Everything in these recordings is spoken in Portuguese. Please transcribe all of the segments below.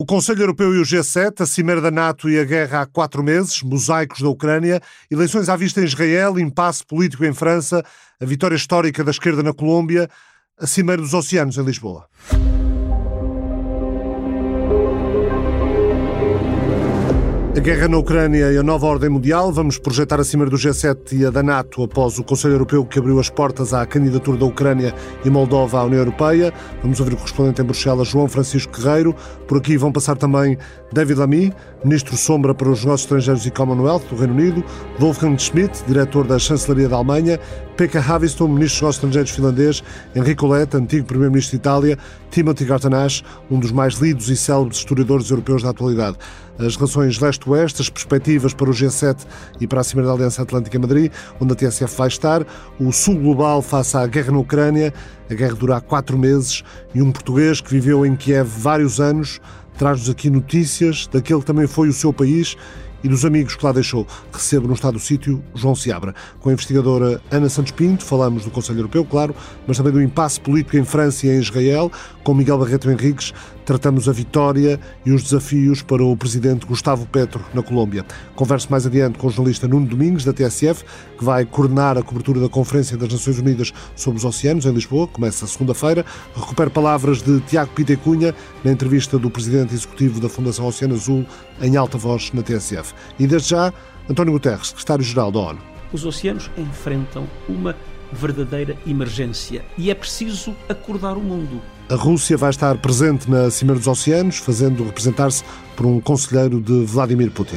O Conselho Europeu e o G7, a Cimeira da NATO e a guerra há quatro meses, mosaicos da Ucrânia, eleições à vista em Israel, impasse político em França, a vitória histórica da esquerda na Colômbia, a Cimeira dos Oceanos em Lisboa. A guerra na Ucrânia e a nova ordem mundial. Vamos projetar a Cimeira do G7 e a da NATO após o Conselho Europeu que abriu as portas à candidatura da Ucrânia e Moldova à União Europeia. Vamos ouvir o correspondente em Bruxelas, João Francisco Guerreiro. Por aqui vão passar também David Lamy, Ministro Sombra para os Negócios Estrangeiros e Commonwealth do Reino Unido, Wolfgang Schmidt, Diretor da Chancelaria da Alemanha, Pekka Haviston, Ministro dos Negócios Estrangeiros finlandês, Enrico Letta, antigo Primeiro-Ministro de Itália, Timothy Gartanash, um dos mais lidos e célebres historiadores europeus da atualidade as relações leste-oeste, as perspectivas para o G7 e para a Cimeira da Aliança Atlântica Madrid, onde a TSF vai estar, o sul global face à guerra na Ucrânia, a guerra dura há quatro meses, e um português que viveu em Kiev vários anos traz-nos aqui notícias daquele que também foi o seu país e dos amigos que lá deixou. Recebo no estado do sítio João Seabra. Com a investigadora Ana Santos Pinto, falamos do Conselho Europeu, claro, mas também do impasse político em França e em Israel. Com Miguel Barreto Henriques, tratamos a vitória e os desafios para o presidente Gustavo Petro na Colômbia. Converso mais adiante com o jornalista Nuno Domingos, da TSF, que vai coordenar a cobertura da Conferência das Nações Unidas sobre os Oceanos, em Lisboa, começa segunda-feira. Recupero palavras de Tiago Pitecunha na entrevista do presidente executivo da Fundação Oceano Azul, em alta voz na TSF. E desde já, António Guterres, secretário-geral da ONU. Os oceanos enfrentam uma verdadeira emergência e é preciso acordar o mundo. A Rússia vai estar presente na Cimeira dos Oceanos, fazendo representar-se por um conselheiro de Vladimir Putin.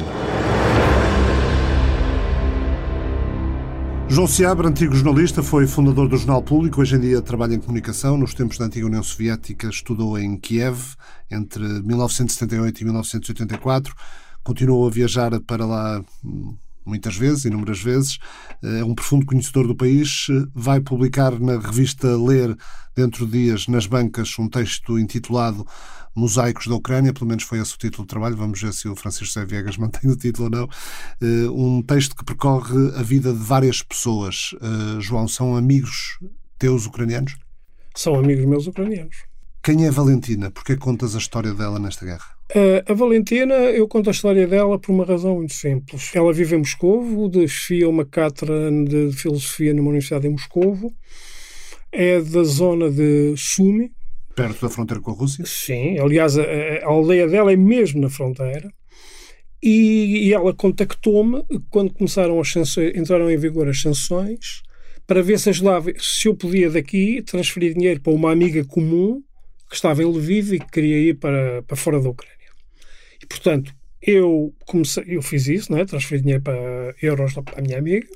João Seabra, antigo jornalista, foi fundador do Jornal Público, hoje em dia trabalha em comunicação. Nos tempos da antiga União Soviética, estudou em Kiev entre 1978 e 1984. Continuou a viajar para lá muitas vezes, inúmeras vezes, é um profundo conhecedor do país, vai publicar na revista Ler, dentro de dias, nas bancas, um texto intitulado Mosaicos da Ucrânia, pelo menos foi esse o título do trabalho, vamos ver se o Francisco José Viegas mantém o título ou não. Eh, um texto que percorre a vida de várias pessoas. Eh, João, são amigos teus ucranianos? São amigos meus ucranianos. Quem é Valentina? Porquê contas a história dela nesta guerra? Uh, a Valentina, eu conto a história dela por uma razão muito simples. Ela vive em Moscovo, desfia uma cátedra de filosofia numa universidade em Moscovo. É da zona de Sumi. Perto da fronteira com a Rússia? Sim, aliás, a, a aldeia dela é mesmo na fronteira. E, e ela contactou-me quando começaram as sanções, entraram em vigor as sanções para ver se, ajudava, se eu podia daqui transferir dinheiro para uma amiga comum que estava em Lviv e que queria ir para, para fora da Ucrânia. E, portanto, eu, comecei, eu fiz isso, é? transferi dinheiro para euros para a minha amiga,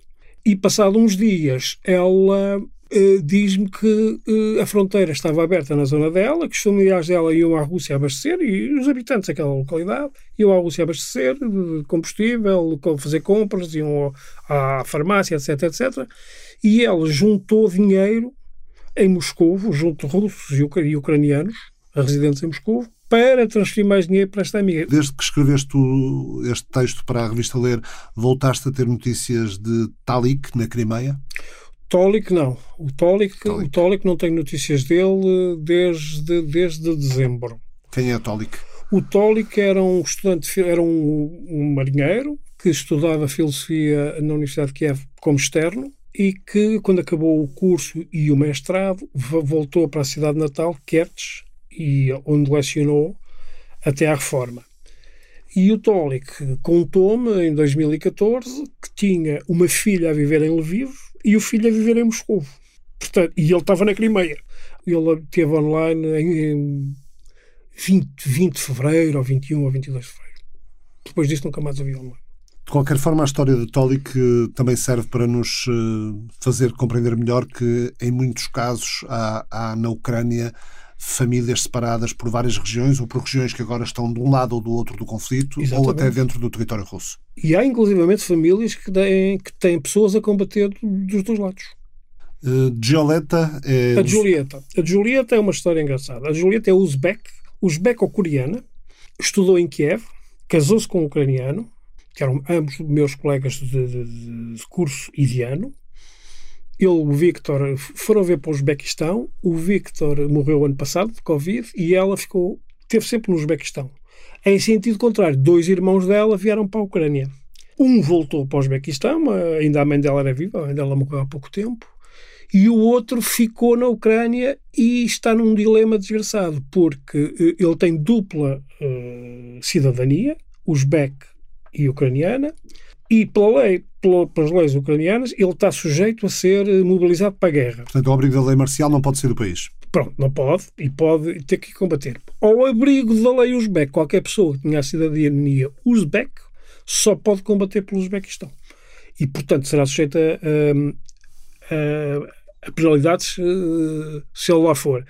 e passado uns dias ela uh, diz-me que uh, a fronteira estava aberta na zona dela, que os familiares dela iam à Rússia abastecer, e os habitantes daquela localidade iam à Rússia abastecer de combustível, fazer compras, iam à farmácia, etc, etc. E ela juntou dinheiro em Moscou, junto russos e ucranianos, residentes em Moscou, para transferir mais dinheiro para esta amiga. Desde que escreveste este texto para a revista Ler, voltaste a ter notícias de Talik na Crimeia? Tolik não. O Tolik. O Tolik não tenho notícias dele desde, desde dezembro. Quem é Tolik? O Tolik era um estudante, era um, um marinheiro que estudava filosofia na Universidade de Kiev como externo e que, quando acabou o curso e o mestrado, voltou para a cidade natal, Kertz, e onde lecionou até à reforma. E o Tolik contou-me, em 2014, que tinha uma filha a viver em Lviv e o filho a viver em Moscou. Portanto, e ele estava na Crimeia. Ele esteve online em 20, 20 de fevereiro, ou 21 ou 22 de fevereiro. Depois disso nunca mais ouvi online. De qualquer forma, a história de Tolik também serve para nos eh, fazer compreender melhor que, em muitos casos, há, há na Ucrânia famílias separadas por várias regiões ou por regiões que agora estão de um lado ou do outro do conflito Exatamente. ou até dentro do território russo. E há inclusivamente famílias que têm, que têm pessoas a combater dos dois lados. Uh, Gioletta é... A Julieta. A Julieta é uma história engraçada. A Julieta é uzbek, uzbeko-coreana, estudou em Kiev, casou-se com um ucraniano, que eram ambos meus colegas de, de, de curso e de ano, ele, o Victor, foram ver para o Uzbequistão. O Victor morreu ano passado de Covid e ela ficou teve sempre no Uzbequistão. Em sentido contrário, dois irmãos dela vieram para a Ucrânia. Um voltou para o Uzbequistão, ainda a mãe dela era viva, a mãe dela morreu há pouco tempo, e o outro ficou na Ucrânia e está num dilema desgraçado, porque eh, ele tem dupla uh, cidadania, uzbek e ucraniana, e pela lei, pela, pelas leis ucranianas, ele está sujeito a ser mobilizado para a guerra. Portanto, o abrigo da lei marcial não pode ser do país. Pronto, não pode e pode ter que combater. Ao abrigo da lei uzbek, qualquer pessoa que tenha a cidadania uzbek só pode combater pelo Uzbequistão. E, portanto, será sujeita a, a, a penalidades uh, se ele lá for.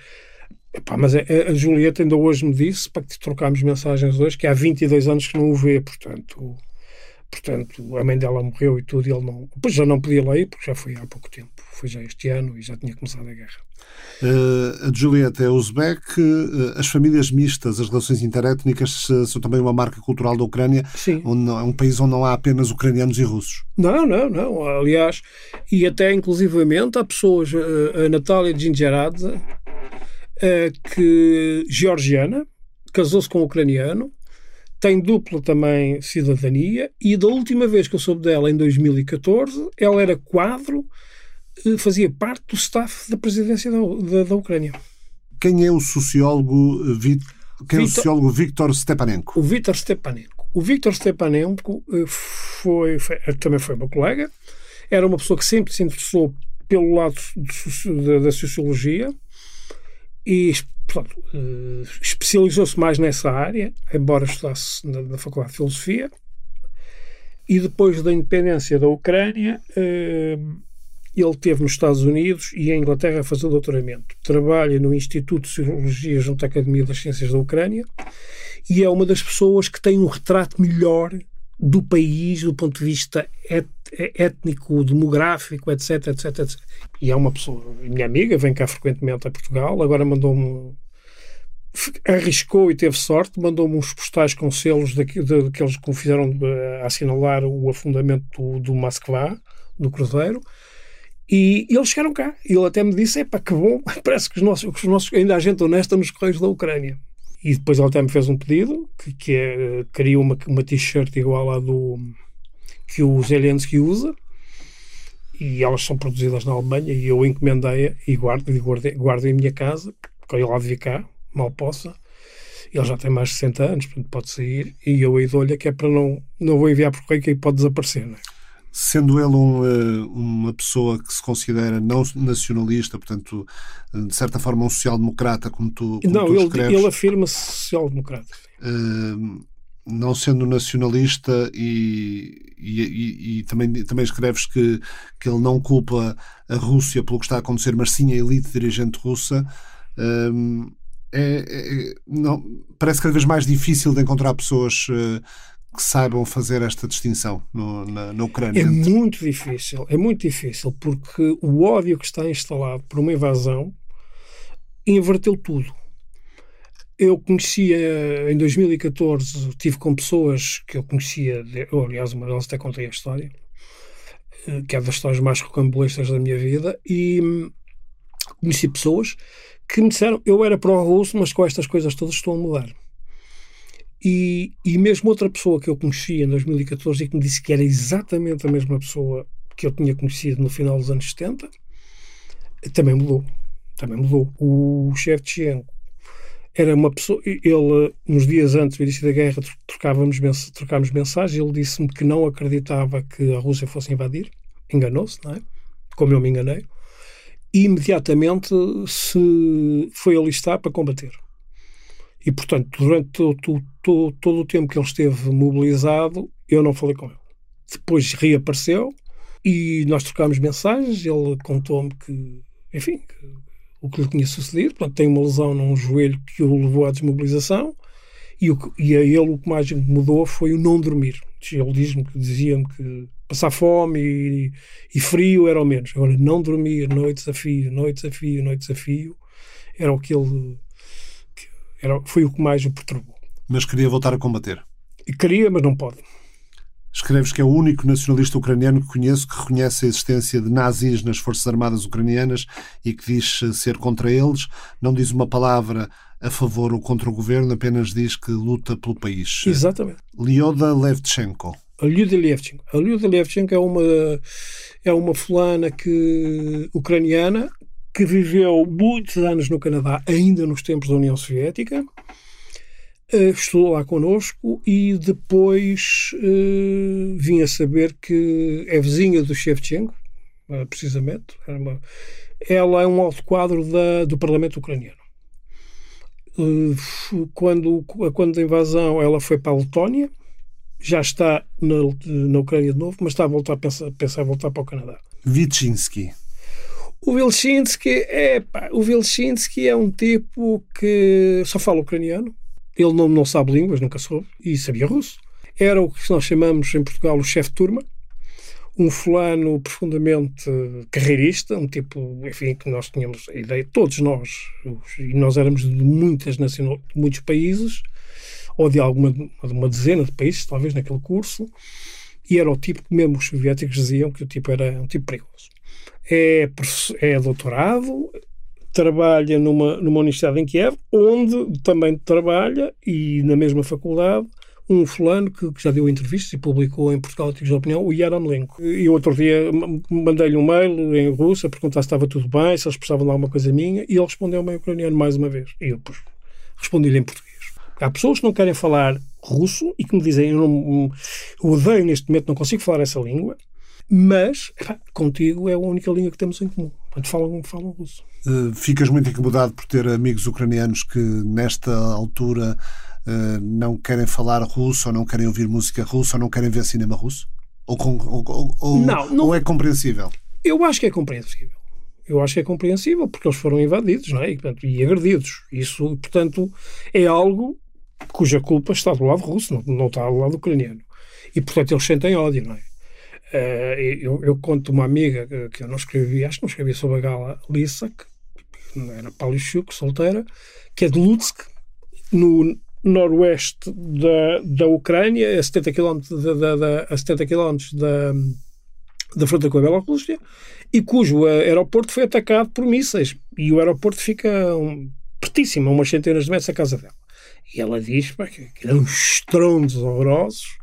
Epá, mas a, a, Julieta ainda hoje me disse, para que trocámos mensagens hoje, que há 22 anos que não o vê, portanto, portanto a mãe dela morreu e tudo, e ele não. Depois já não podia lá ir, porque já foi há pouco tempo, foi já este ano e já tinha começado a guerra. Uh, a Julieta é uzbek, uh, as famílias mistas, as relações interétnicas uh, são também uma marca cultural da Ucrânia, Sim. onde é um país onde não há apenas ucranianos e russos. Não, não, não. Aliás, e até inclusivamente há pessoas, a Natália Gingeradze, que georgiana, casou-se com um ucraniano, tem dupla também cidadania e da última vez que eu soube dela, em 2014, ela era quadro eh, fazia parte do staff da presidência da, da, da Ucrânia. Quem é o sociólogo, eh, quem Victor, é o sociólogo Viktor Stepanenko? O Viktor Stepanenko. O Viktor Stepanenko eh, foi, foi, também foi meu colega, era uma pessoa que sempre se interessou pelo lado da, da sociologia e especializou-se mais nessa área, embora estudasse na, na Faculdade de Filosofia. E depois da independência da Ucrânia, ele teve nos Estados Unidos e em Inglaterra a fazer doutoramento. Trabalha no Instituto de Sociologia junto à Academia das Ciências da Ucrânia e é uma das pessoas que tem um retrato melhor do país do ponto de vista et, étnico, demográfico, etc, etc, etc. E é uma pessoa, minha amiga, vem cá frequentemente a Portugal, agora mandou-me arriscou e teve sorte, mandou-me uns postais com selos daqueles que fizeram eh, assinalar o afundamento do, do Moskva, do cruzeiro, e, eles chegaram cá. E ele até me disse: pá, que bom, parece que os nossos, que os nossos ainda há gente honesta nos Correios da Ucrânia. E depois ele até me fez um pedido, que, que é, queria uma, uma t-shirt igual à do que o Zelensky usa, e elas são produzidas na Alemanha, e eu encomendei-a e guardo, guardo, guardo em minha casa, porque ele há de cá, mal possa. Ele já tem mais de 60 anos, portanto pode sair, e eu aí dou-lhe que é para não, não vou enviar por correio que aí pode desaparecer, não é? sendo ele um, eh, uma pessoa que se considera não nacionalista, portanto, de certa forma um social-democrata, como tu, como não, tu ele, ele afirma-se social-democrata. Uh, não sendo nacionalista e, e, e, também, também escreves que, que ele não culpa a Rússia pelo que está a acontecer, mas sim a elite dirigente russa. Uh, é, é, não, parece cada vez mais difícil de encontrar pessoas uh, que saibam fazer esta distinção no, na, na Ucrânia? É muito difícil, é muito difícil, porque o ódio que está instalado por uma invasão inverteu tudo. Eu conhecia, em 2014, tive com pessoas que eu conhecia, ou, aliás, uma delas até contei a história, eh, que é das histórias mais rocambolescas da minha vida, e hum, conheci pessoas que me disseram eu era pró-russo, mas com estas coisas todas estou a mudar. E, e mesmo outra pessoa que eu conhecia em 2014 e que me disse que era exatamente a mesma pessoa que eu tinha conhecido no final dos anos 70, também mudou. Também mudou. O Shevchenko era uma pessoa. Ele, nos dias antes do início da guerra, trocávamos, trocávamos mensagens. Ele disse-me que não acreditava que a Rússia fosse invadir. Enganou-se, não é? Como eu me enganei. E imediatamente se foi alistar para combater. E, portanto, durante todo, todo, todo o tempo que ele esteve mobilizado, eu não falei com ele. Depois reapareceu e nós trocámos mensagens. Ele contou-me que, enfim, que, o que lhe tinha sucedido. Portanto, tem uma lesão num joelho que o levou à desmobilização. E, o, e a ele o que mais mudou foi o não dormir. Ele diz-me que dizia-me que passar fome e, e, frio era o menos. Agora, não dormir, noite desafio, noite desafio, noite desafio, era o que ele era, foi o que mais o perturbou. Mas queria voltar a combater? Queria, mas não pode. Escreves que é o único nacionalista ucraniano que conheço que reconhece a existência de nazis nas Forças Armadas ucranianas e que diz ser contra eles. Não diz uma palavra a favor ou contra o governo, apenas diz que luta pelo país. Exatamente. Lyoda Levchenko. A Lyuda Levchenko. A Lyuda Levchenko é uma, é uma fulana que, ucraniana que viveu muitos anos no Canadá, ainda nos tempos da União Soviética, estudou lá connosco e depois uh, vim a saber que é vizinha do Shevchenko, uh, precisamente. Uma, ela é um alto quadro da, do Parlamento ucraniano. quando, quando a invasão, ela foi para a Letónia, já está na, na Ucrânia de novo, mas está a voltar a pensar, pensar voltar para o Canadá. Vitshinsky. O Vilchinsky é, pá, o Vilchinsky é um tipo que só fala ucraniano. Ele não, não sabe línguas, nunca soube, e sabia russo. Era o que nós chamamos em Portugal o chefe de turma, um fulano profundamente carreirista, um tipo, enfim, que nós tínhamos a ideia, todos nós, e nós éramos de muitas nacional, de muitos países, ou de alguma de uma dezena de países, talvez, naquele curso, e era o tipo que mesmo os soviéticos diziam que o tipo era um tipo perigoso. É, é doutorado, trabalha numa, numa universidade em Kiev, onde também trabalha, e na mesma faculdade, um fulano que, que, já deu entrevistas e publicou em Portugal artigos de opinião, o Yaramlenko. E outro dia mandei-lhe um mail em russo a perguntar se estava tudo bem, se eles precisavam de alguma coisa minha, e ele respondeu-me em ucraniano mais uma vez. E eu respondi-lhe em português. Há pessoas que não querem falar russo e que me dizem eu, não, eu odeio neste momento, não consigo falar essa língua, mas contigo é a única língua que temos em comum. Portanto, falam, falam russo. Uh, ficas muito incomodado por ter amigos ucranianos que, nesta altura, uh, não querem falar russo, ou não querem ouvir música russa, ou não querem ver cinema russo? Ou, com, ou, ou, não, não, ou é compreensível? Eu acho que é compreensível eu acho que é compreensível, porque eles foram invadidos não é? e, portanto, e agredidos. Isso, portanto, é algo cuja culpa está do lado russo, não, não está do lado ucraniano. E, portanto, eles sentem ódio, não é? Uh, eu, eu, conto uma amiga que, eu não escrevi, acho que não escrevi sobre a gala Lissa, que era Palichuk, solteira, que é de Lutsk, no noroeste da, da Ucrânia, a 70 km, da, da, da, a 70 km da, da fronteira com a Bielorrússia, e cujo aeroporto foi atacado por mísseis. E o aeroporto fica um, pertíssimo, a umas centenas de metros da casa dela. E ela diz pá, que é uns estrondos horrorosos,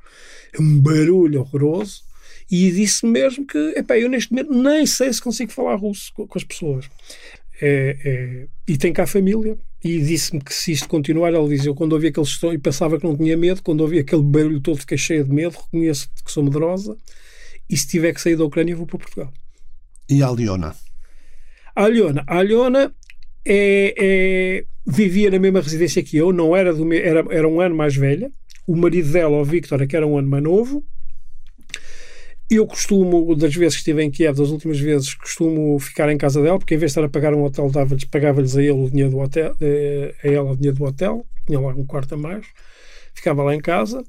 é um barulho horroroso, e disse mesmo que epá, eu neste momento nem sei se consigo falar russo com, com as pessoas. É, é, e tem cá a família. E disse-me que se isto continuar, ela diz: Eu quando ouvi aquele som e pensava que não tinha medo, quando ouvi aquele barulho todo, fiquei cheia de medo, reconheço que sou medrosa. E se tiver que sair da Ucrânia, vou para Portugal. E a Aliona? A Aliona, a Aliona é, é, vivia na mesma residência que eu, não era, do, era, era um ano mais velha. O marido dela, o Victor, é que era um ano mais novo. Eu costumo, das vezes que estive em Kiev, das últimas vezes, costumo ficar em casa dela, porque em vez de estar a pagar um hotel, pagava-lhes a ele o dinheiro do hotel, eh, a ela o dinheiro do hotel, tinha lá um quarto a mais, ficava lá em casa.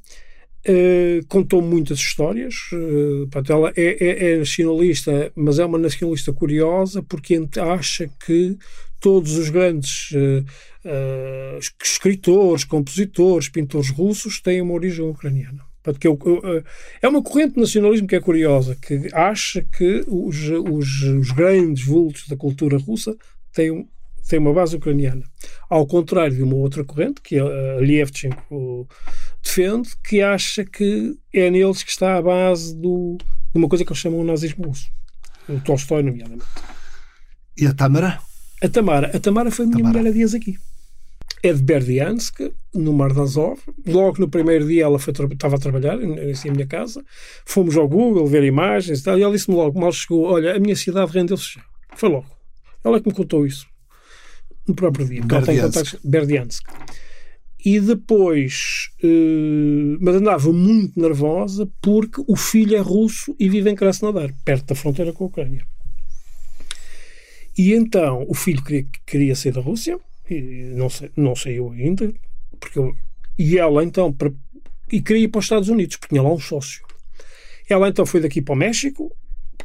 Uh, contou muitas histórias. Uh, portanto, ela é, é, é, nacionalista, mas é uma nacionalista curiosa porque acha que todos os grandes uh, escritores, compositores, pintores russos têm uma origem ucraniana. Portanto, que é, é uma corrente de nacionalismo que é curiosa, que acha que os, os, os grandes vultos da cultura russa têm, têm uma base ucraniana. Ao contrário de uma outra corrente, que a Lievchenko defende, que acha que é neles que está a base do, de uma coisa que eles chamam de nazismo russo. O Tolstói, nomeadamente. E a Tamara? A Tamara. A Tamara foi a minha Tamara. mulher há dias aqui. É de Berdiansk, no Mar de Azov. Logo no primeiro dia ela foi, estava a trabalhar em, minha casa. Fomos ao Google ver imagens e tal. E ela disse-me logo, mal chegou, olha, a minha cidade rendeu-se já. Foi logo. Ela é que me contou isso. No próprio dia. Porque ela tem contactos. Berdiansk. E depois, uh, mas andava muito nervosa porque o filho é russo e vive em Krasnodar, perto da fronteira com a Ucrânia. E então o filho queria, queria sair da Rússia, e não, sei, não saiu ainda, porque eu, e ela então, para, e queria ir para os Estados Unidos, porque tinha lá um sócio. Ela então foi daqui para o México,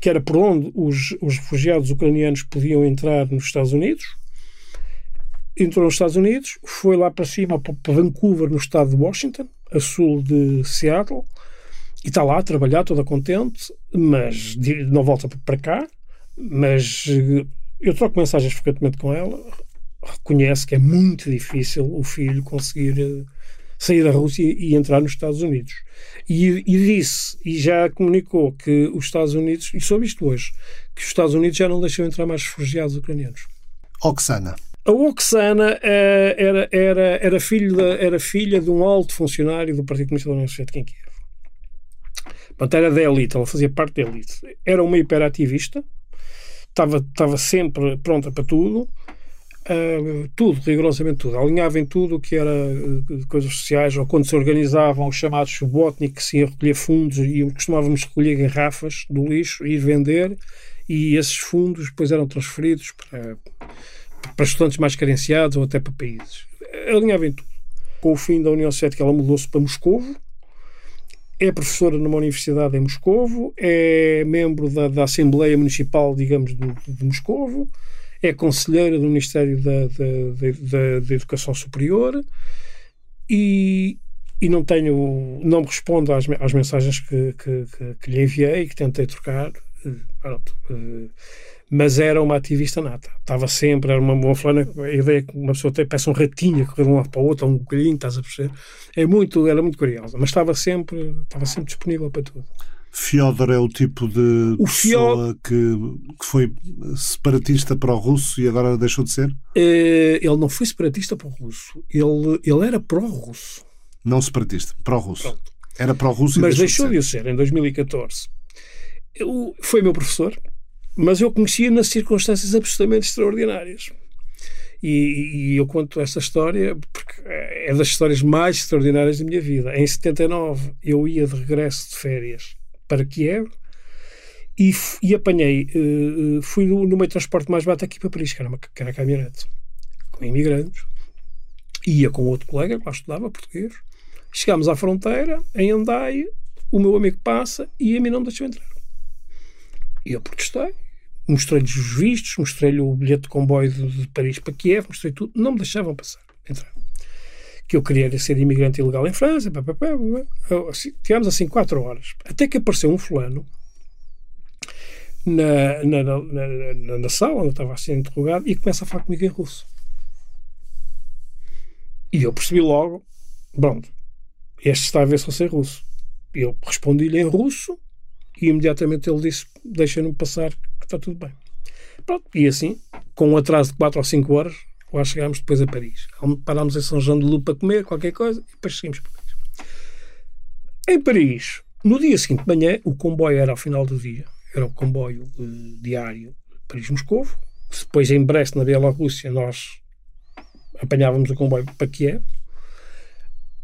que era por onde os, os refugiados ucranianos podiam entrar nos Estados Unidos, entrou nos Estados Unidos, foi lá para cima, para Vancouver, no estado de Washington, a sul de Seattle, e está lá a trabalhar, toda contente, mas não volta para cá. Mas eh, eu troco mensagens frequentemente com ela. Reconhece que é muito difícil o filho conseguir uh, sair da Rússia e entrar nos Estados Unidos. E, e, disse, e já comunicou que os Estados Unidos, e soube isto hoje, que os Estados Unidos já não deixam entrar mais refugiados ucranianos. Oksana. A Oksana uh, era, era, era, filho da, era filha de um alto funcionário do Partido Comunista da União Soviética em Kiev. Portanto, era da elite, ela fazia parte da elite. Era uma hiperativista, estava, estava sempre pronta para tudo, Uh, tudo, rigorosamente tudo. Alinhava em tudo o que era uh, coisas sociais, ou quando se organizavam os chamados subotnik, que se ia recolher fundos e costumávamos recolher garrafas do lixo e ir vender, e esses fundos depois eram transferidos para, para estudantes mais carenciados ou até para países. Alinhava em tudo. Com o fim da União Soviética, ela mudou-se para Moscovo, é professora numa universidade em Moscovo, é membro da, da Assembleia Municipal, digamos, de, de Moscovo, é conselheira do Ministério da, da, da, da Educação Superior e, e não tenho, não respondo às, às mensagens que, que, que, que lhe enviei, que tentei trocar. Eh, pronto, eh, mas era uma ativista nata. Estava sempre, era uma, uma flana, a ideia que uma pessoa tem, parece um ratinho, correr de um lado para o outro, um bocadinho, estás a perceber? É muito, era muito curiosa, mas estava sempre, estava sempre disponível para tudo. Fyodor é o tipo de o pessoa que, que foi separatista para o russo e agora deixou de ser? Eh, ele não foi separatista para o russo. Ele, ele era pró-russo. Não separatista, pró-russo. Era pró-russo Mas deixou, deixou de, de, o ser em 2014. Eu, foi meu professor, mas eu conhecia nas circunstâncias absolutamente extraordinárias. E, e, eu conto esta história porque é das histórias mais extraordinárias da minha vida. Em 79, eu ia de regresso de férias para Kiev e, e apanhei, uh, fui no, no meio de transporte mais barato aqui para Paris, que era, uma, que era caminhonete, com imigrantes. Ia com outro colega que lá estudava, português. Chegámos à fronteira, em Andai, o meu amigo passa e a mim não deixou entrar. E eu protestei, mostrei-lhes os vistos, mostrei-lhe o bilhete de comboio de, de, Paris para Kiev, mostrei tudo, não me deixavam passar, entrar que eu queria ser imigrante ilegal em França. Pá, pá, pá, assim, tivemos assim quatro horas. Até que apareceu um fulano na, na, na, na, sala onde eu estava a ser interrogado e começa a falar comigo em russo. E eu percebi logo, pronto, este está a ver se eu sei russo. Eu respondi-lhe em russo e imediatamente ele disse: Deixa-me passar, que está tudo bem. Pronto, e assim, com um atraso de 4 ou 5 horas, Lá chegámos depois a Paris. Parámos em São João de Lula para comer qualquer coisa e depois seguimos para Paris. Em Paris, no dia seguinte de manhã, o comboio era ao final do dia. Era o comboio uh, diário Paris-Moscovo. Depois, em Brest, na Bielorrússia, nós apanhávamos o comboio para Kiev.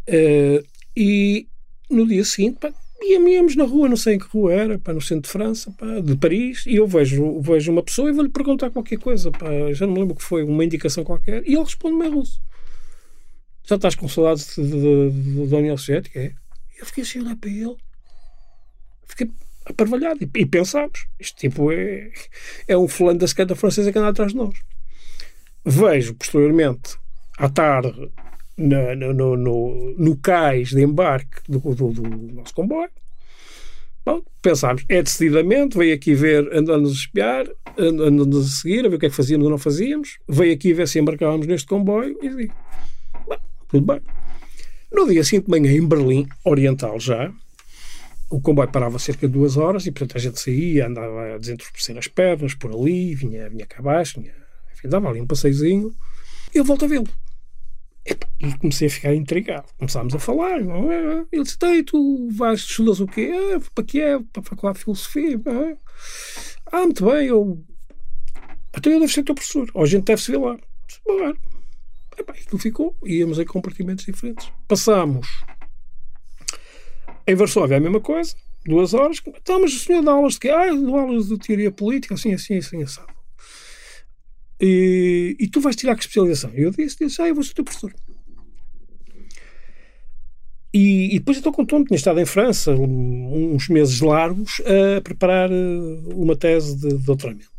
Uh, e no dia seguinte, pá, íamos na rua, não sei em que rua era, pá, no centro de França, pá, de Paris, e eu vejo, vejo uma pessoa e vou-lhe perguntar qualquer coisa, pá, já não me lembro o que foi, uma indicação qualquer, e ele responde-me em russo. Já estás com saudades da União Soviética? É. Eu fiquei assim a olhar para ele, fiquei aparvalhado, e, e pensámos, este tipo é, é um fulano da secreta francesa que anda atrás de nós. Vejo, posteriormente, à tarde, no, no, no, no cais de embarque do, do, do nosso comboio. Bom, pensámos, é decididamente, veio aqui ver, andando-nos a espiar, andando-nos a seguir, a ver o que é que fazíamos ou não fazíamos, veio aqui ver se embarcávamos neste comboio e digo, bom, tudo bem. No dia seguinte de manhã, em Berlim, Oriental já, o comboio parava cerca de duas horas e, portanto, a gente saía, andava a desentorpecer as pernas por ali, vinha, vinha cá abaixo, vinha, enfim, dava ali um passeiozinho, e eu volto a vê-lo. E comecei a ficar intrigado. Começámos a falar. Ele disse: Ei, tu vais, estudas o quê? Ah, para que é? Para a Faculdade de Filosofia. Ah, muito bem. Eu. Até eu devo ser teu professor. Ou a gente deve se ver lá. Epá, aquilo ficou. Íamos em compartimentos diferentes. Passámos. Em Varsóvia a mesma coisa. Duas horas. Então, mas o senhor dá aulas de quê? Ah, dou aulas de teoria política, assim, assim, assim, assado. E, e tu vais tirar que especialização? Eu disse, disse, ah, eu vou ser teu professor. E, e depois então contou-me, tinha estado em França uns meses largos a preparar eh, uma tese de doutoramento.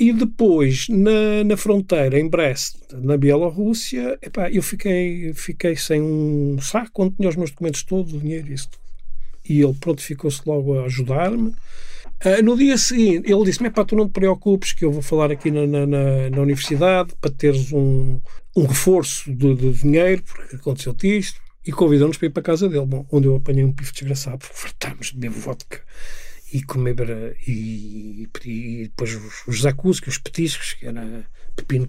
E depois, na, na fronteira, em Brest, na Bielorrússia, epá, eu fiquei, fiquei sem um saco onde tinha os meus documentos todos, o dinheiro e isso tudo. E ele prontificou-se logo a ajudar-me Uh, no dia seguinte, ele disse-me: pá, tu não te preocupes, que eu vou falar aqui na, na, na, na universidade para teres um, um reforço de, de dinheiro, porque aconteceu-te isto, e convidou-nos para ir para a casa dele, bom, onde eu apanhei um pifo desgraçado, porque fartámos de beber vodka e comer e, e depois os, os zacuski, os petiscos, que era pepino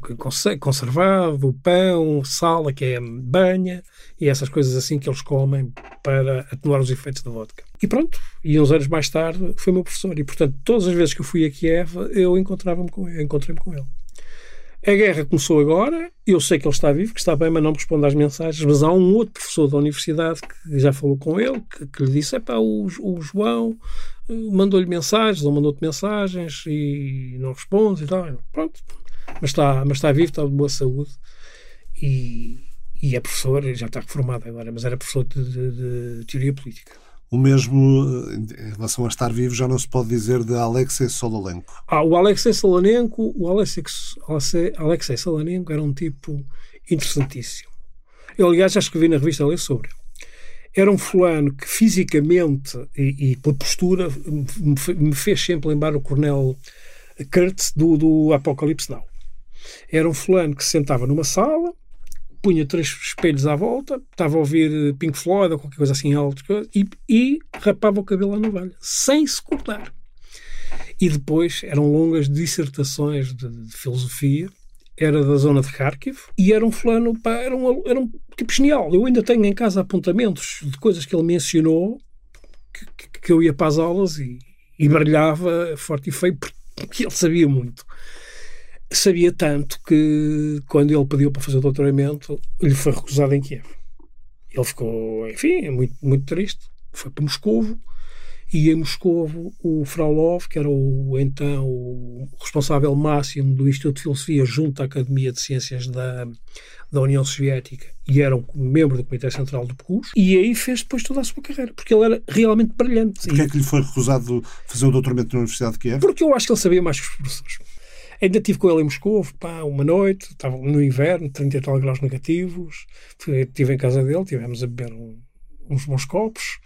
conservado, pão, sala, que é banha, e essas coisas assim que eles comem para atenuar os efeitos da vodka. E pronto, e uns anos mais tarde foi meu professor, e portanto todas as vezes que eu fui a Kiev eu encontrava-me com ele, encontrei-me com ele. A guerra começou agora, eu sei que ele está vivo, que está bem, mas não me responde às mensagens, mas há um outro professor da universidade que já falou com ele, que, que lhe disse, pá, o, o João eh, mandou-lhe mensagens, ou mandou-te mensagens e não responde e tal. Pronto, mas está, mas está vivo, está de boa saúde e, e é professor, já está reformado agora, mas era professor de, de, de teoria política. O mesmo eh, em relação a estar vivo já não se pode dizer de Alexei Sololenko. Ah, o Alexei Sololenko, o Alexei, Alexei Sololenko era um tipo interessantíssimo. Eu, aliás, já escrevi na revista Lê sobre ele. Era um fulano que fisicamente e, e por postura me fez sempre lembrar o coronel Kurtz do, do Apocalipse Now. Era um fulano que se sentava numa sala, punha três espelhos à volta, estava a ouvir Pink Floyd ou qualquer coisa assim alto e, e rapava o cabelo à navalha, sem se cortar. E depois eram longas dissertações de, de filosofia era da zona de Kharkiv e era um fulano, pá, era, um, era um tipo genial. Eu ainda tenho em casa apontamentos de coisas que ele mencionou que, que, que eu ia para as aulas e, e brilhava forte e feio porque ele sabia muito sabia tanto que quando ele pediu para fazer o doutoramento, lhe foi recusado em Kiev. Ele ficou, enfim, muito, muito triste. Foi para Moscovo e em Moscovo o Frolov, que era o então o responsável máximo do Instituto de Filosofia junto à Academia de Ciências da, da União Soviética e era um membro do Comitê Central do PUS e aí fez depois toda a sua carreira, porque ele era realmente brilhante. Porquê é que lhe foi recusado fazer o doutoramento na Universidade de Kiev? Porque eu acho que ele sabia mais que os professores. Ainda estive com ele em Moscou, pá, uma noite, estava no inverno, 30 e tal graus negativos. Estive em casa dele, tivemos a beber um, uns bons copos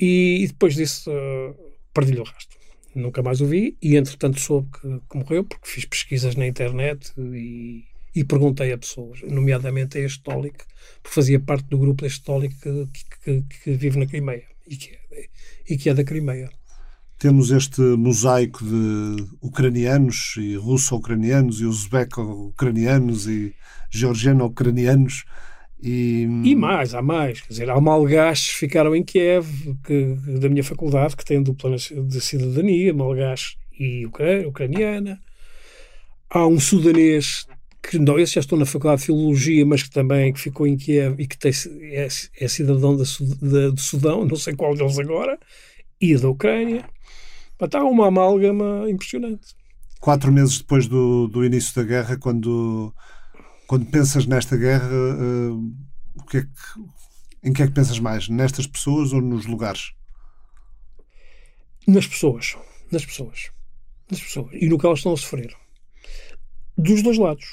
e, e depois disso uh, perdi-lhe o rastro. Nunca mais o vi e, entretanto, soube que, que morreu porque fiz pesquisas na internet e, e perguntei a pessoas, nomeadamente a este porque fazia parte do grupo deste que, que, que, vive na Crimeia e que, é, e que é da Crimeia temos este mosaico de ucranianos e russo-ucranianos e uzbeco-ucranianos e georgiano-ucranianos. E... e mais, há mais. Quer dizer, há malgaches que ficaram em Kiev, que, da minha faculdade, que têm dupla de cidadania, malgache e ucraniana. Há um sudanês que não, esse já estou na Faculdade de Filologia, mas que também que ficou em Kiev e que tem, é, é cidadão da, da, do Sudão, não sei qual deles agora, e da Ucrânia. Está uma amálgama impressionante. Quatro meses depois do, do início da guerra, quando, quando pensas nesta guerra, uh, o que é que, em que é que pensas mais? Nestas pessoas ou nos lugares? Nas pessoas. Nas pessoas. Nas pessoas. E no que elas estão a sofrer. Dos dois lados.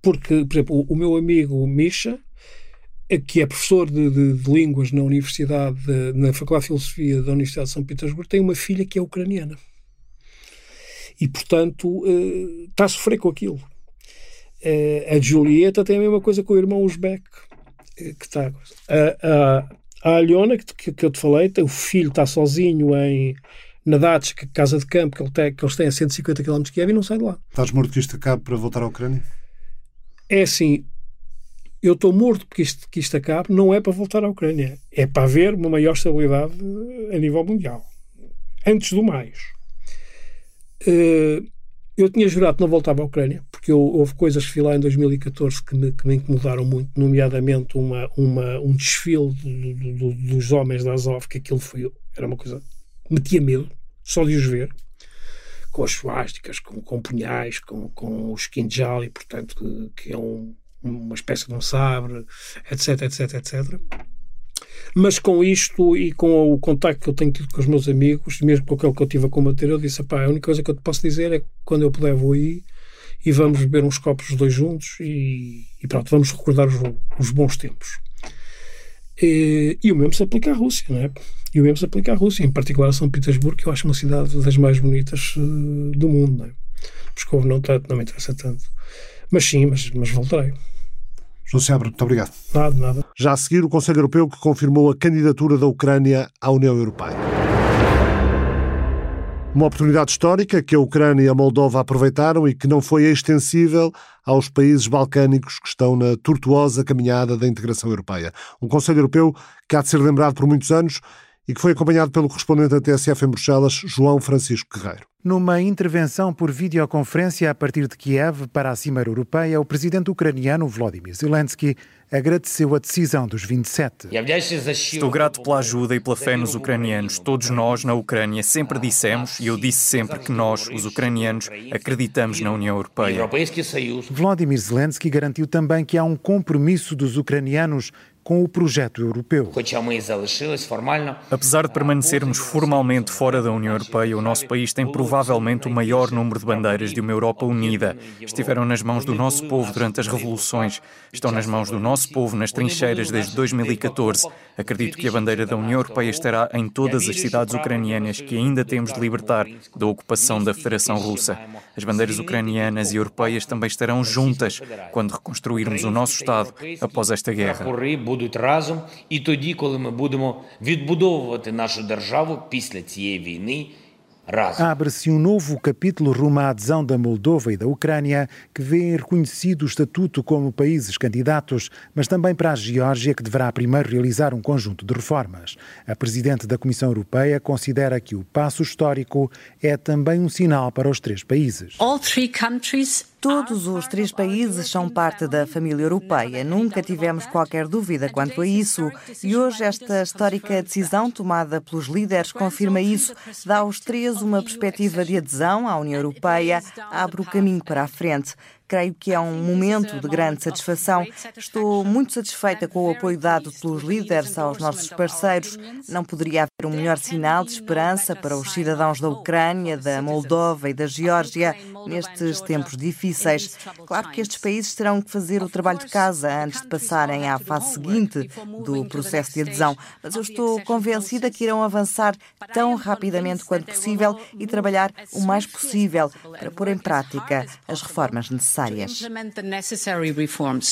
Porque, por exemplo, o, o meu amigo Misha que é professor de, de, de línguas na Universidade, de, na Faculdade de Filosofia da Universidade de São Petersburgo, tem uma filha que é ucraniana. E, portanto, uh, está a sofrer com aquilo. Uh, a Julieta tem a mesma coisa com o irmão Uzbek. Uh, que está, a, a, a Aliona, que, que, eu te falei, tem, o filho está sozinho em, na Datska, casa de campo, que, ele tem, que eles têm a 150 km de Kiev e não sai de lá. Estás morto que isto acabe para voltar à Ucrânia? É assim, eu estou morto porque isto, que isto acabe, não é para voltar à Ucrânia, é para haver uma maior estabilidade a nível mundial. Antes do mais, eh, eu tinha jurado que não voltava à Ucrânia, porque eu, houve coisas que vi lá em 2014 que me, que me incomodaram muito, nomeadamente uma, uma, um desfile do, do, dos homens da Azov, que aquilo foi, era uma coisa metia medo, só de os ver, com as suásticas, com, com punhais, com, com os kinjal, e portanto que, que é um uma espécie de um sabre, etc, etc, etc. Mas com isto e com o contacto que eu tenho tido com os meus amigos, mesmo com aquele que eu tive a combater, eu disse: pá, a única coisa que eu te posso dizer é que quando eu puder vou aí e vamos beber uns copos os dois juntos e, e pronto, vamos recordar os, os bons tempos. E, e, o mesmo se aplica à Rússia, não é? E o mesmo se aplica à Rússia, em particular a São Petersburgo, que eu acho uma cidade das mais bonitas uh, do mundo, não é? Moscou não tanto, não me interessa tanto. Mas sim, mas, mas voltarei. João Seabra, muito obrigado. Nada, nada. Já a seguir, o Conselho Europeu que confirmou a candidatura da Ucrânia à União Europeia. Uma oportunidade histórica que a Ucrânia e a Moldova aproveitaram e que não foi extensível aos países balcânicos que estão na tortuosa caminhada da integração europeia. Um Conselho Europeu que há de ser lembrado por muitos anos e que foi acompanhado pelo correspondente da TSF em Bruxelas, João Francisco Guerreiro. Numa intervenção por videoconferência a partir de Kiev para a Cimeira Europeia, o presidente ucraniano Volodymyr Zelensky agradeceu a decisão dos 27. Estou grato pela ajuda e pela fé nos ucranianos. Todos nós, na Ucrânia, sempre dissemos, e eu disse sempre que nós, os ucranianos, acreditamos na União Europeia. Volodymyr Zelensky garantiu também que há um compromisso dos ucranianos com o projeto europeu. Apesar de permanecermos formalmente fora da União Europeia, o nosso país tem provavelmente o maior número de bandeiras de uma Europa unida. Estiveram nas mãos do nosso povo durante as revoluções, estão nas mãos do nosso povo nas trincheiras desde 2014. Acredito que a bandeira da União Europeia estará em todas as cidades ucranianas que ainda temos de libertar da ocupação da Federação Russa. As bandeiras ucranianas e europeias também estarão juntas quando reconstruirmos o nosso Estado após esta guerra будуть разом, і тоді, коли ми будемо відбудовувати нашу державу після цієї війни. Abre-se um novo capítulo rumo à adesão da Moldova e da Ucrânia, que vêem reconhecido o estatuto como países candidatos, mas também para a Geórgia, que deverá primeiro realizar um conjunto de reformas. A presidente da Comissão Europeia considera que o passo histórico é também um sinal para os três países. All three countries Todos os três países são parte da família europeia. Nunca tivemos qualquer dúvida quanto a isso. E hoje, esta histórica decisão tomada pelos líderes confirma isso. Dá aos três uma perspectiva de adesão à União Europeia, abre o caminho para a frente. Creio que é um momento de grande satisfação. Estou muito satisfeita com o apoio dado pelos líderes aos nossos parceiros. Não poderia haver um melhor sinal de esperança para os cidadãos da Ucrânia, da Moldova e da Geórgia nestes tempos difíceis. Claro que estes países terão que fazer o trabalho de casa antes de passarem à fase seguinte do processo de adesão, mas eu estou convencida que irão avançar tão rapidamente quanto possível e trabalhar o mais possível para pôr em prática as reformas necessárias necessárias.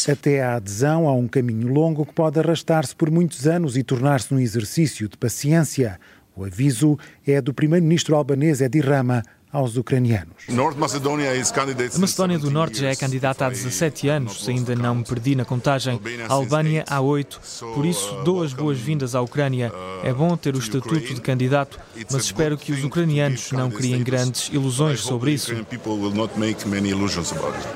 Até a adesão há um caminho longo que pode arrastar-se por muitos anos e tornar-se um exercício de paciência. O aviso é do primeiro-ministro albanês Edi Rama, aos ucranianos. A Macedónia do Norte já é candidata há 17 anos, ainda não me perdi na contagem. A Albânia há 8. Por isso, dou as boas-vindas à Ucrânia. É bom ter o estatuto de candidato, mas espero que os ucranianos não criem grandes ilusões sobre isso.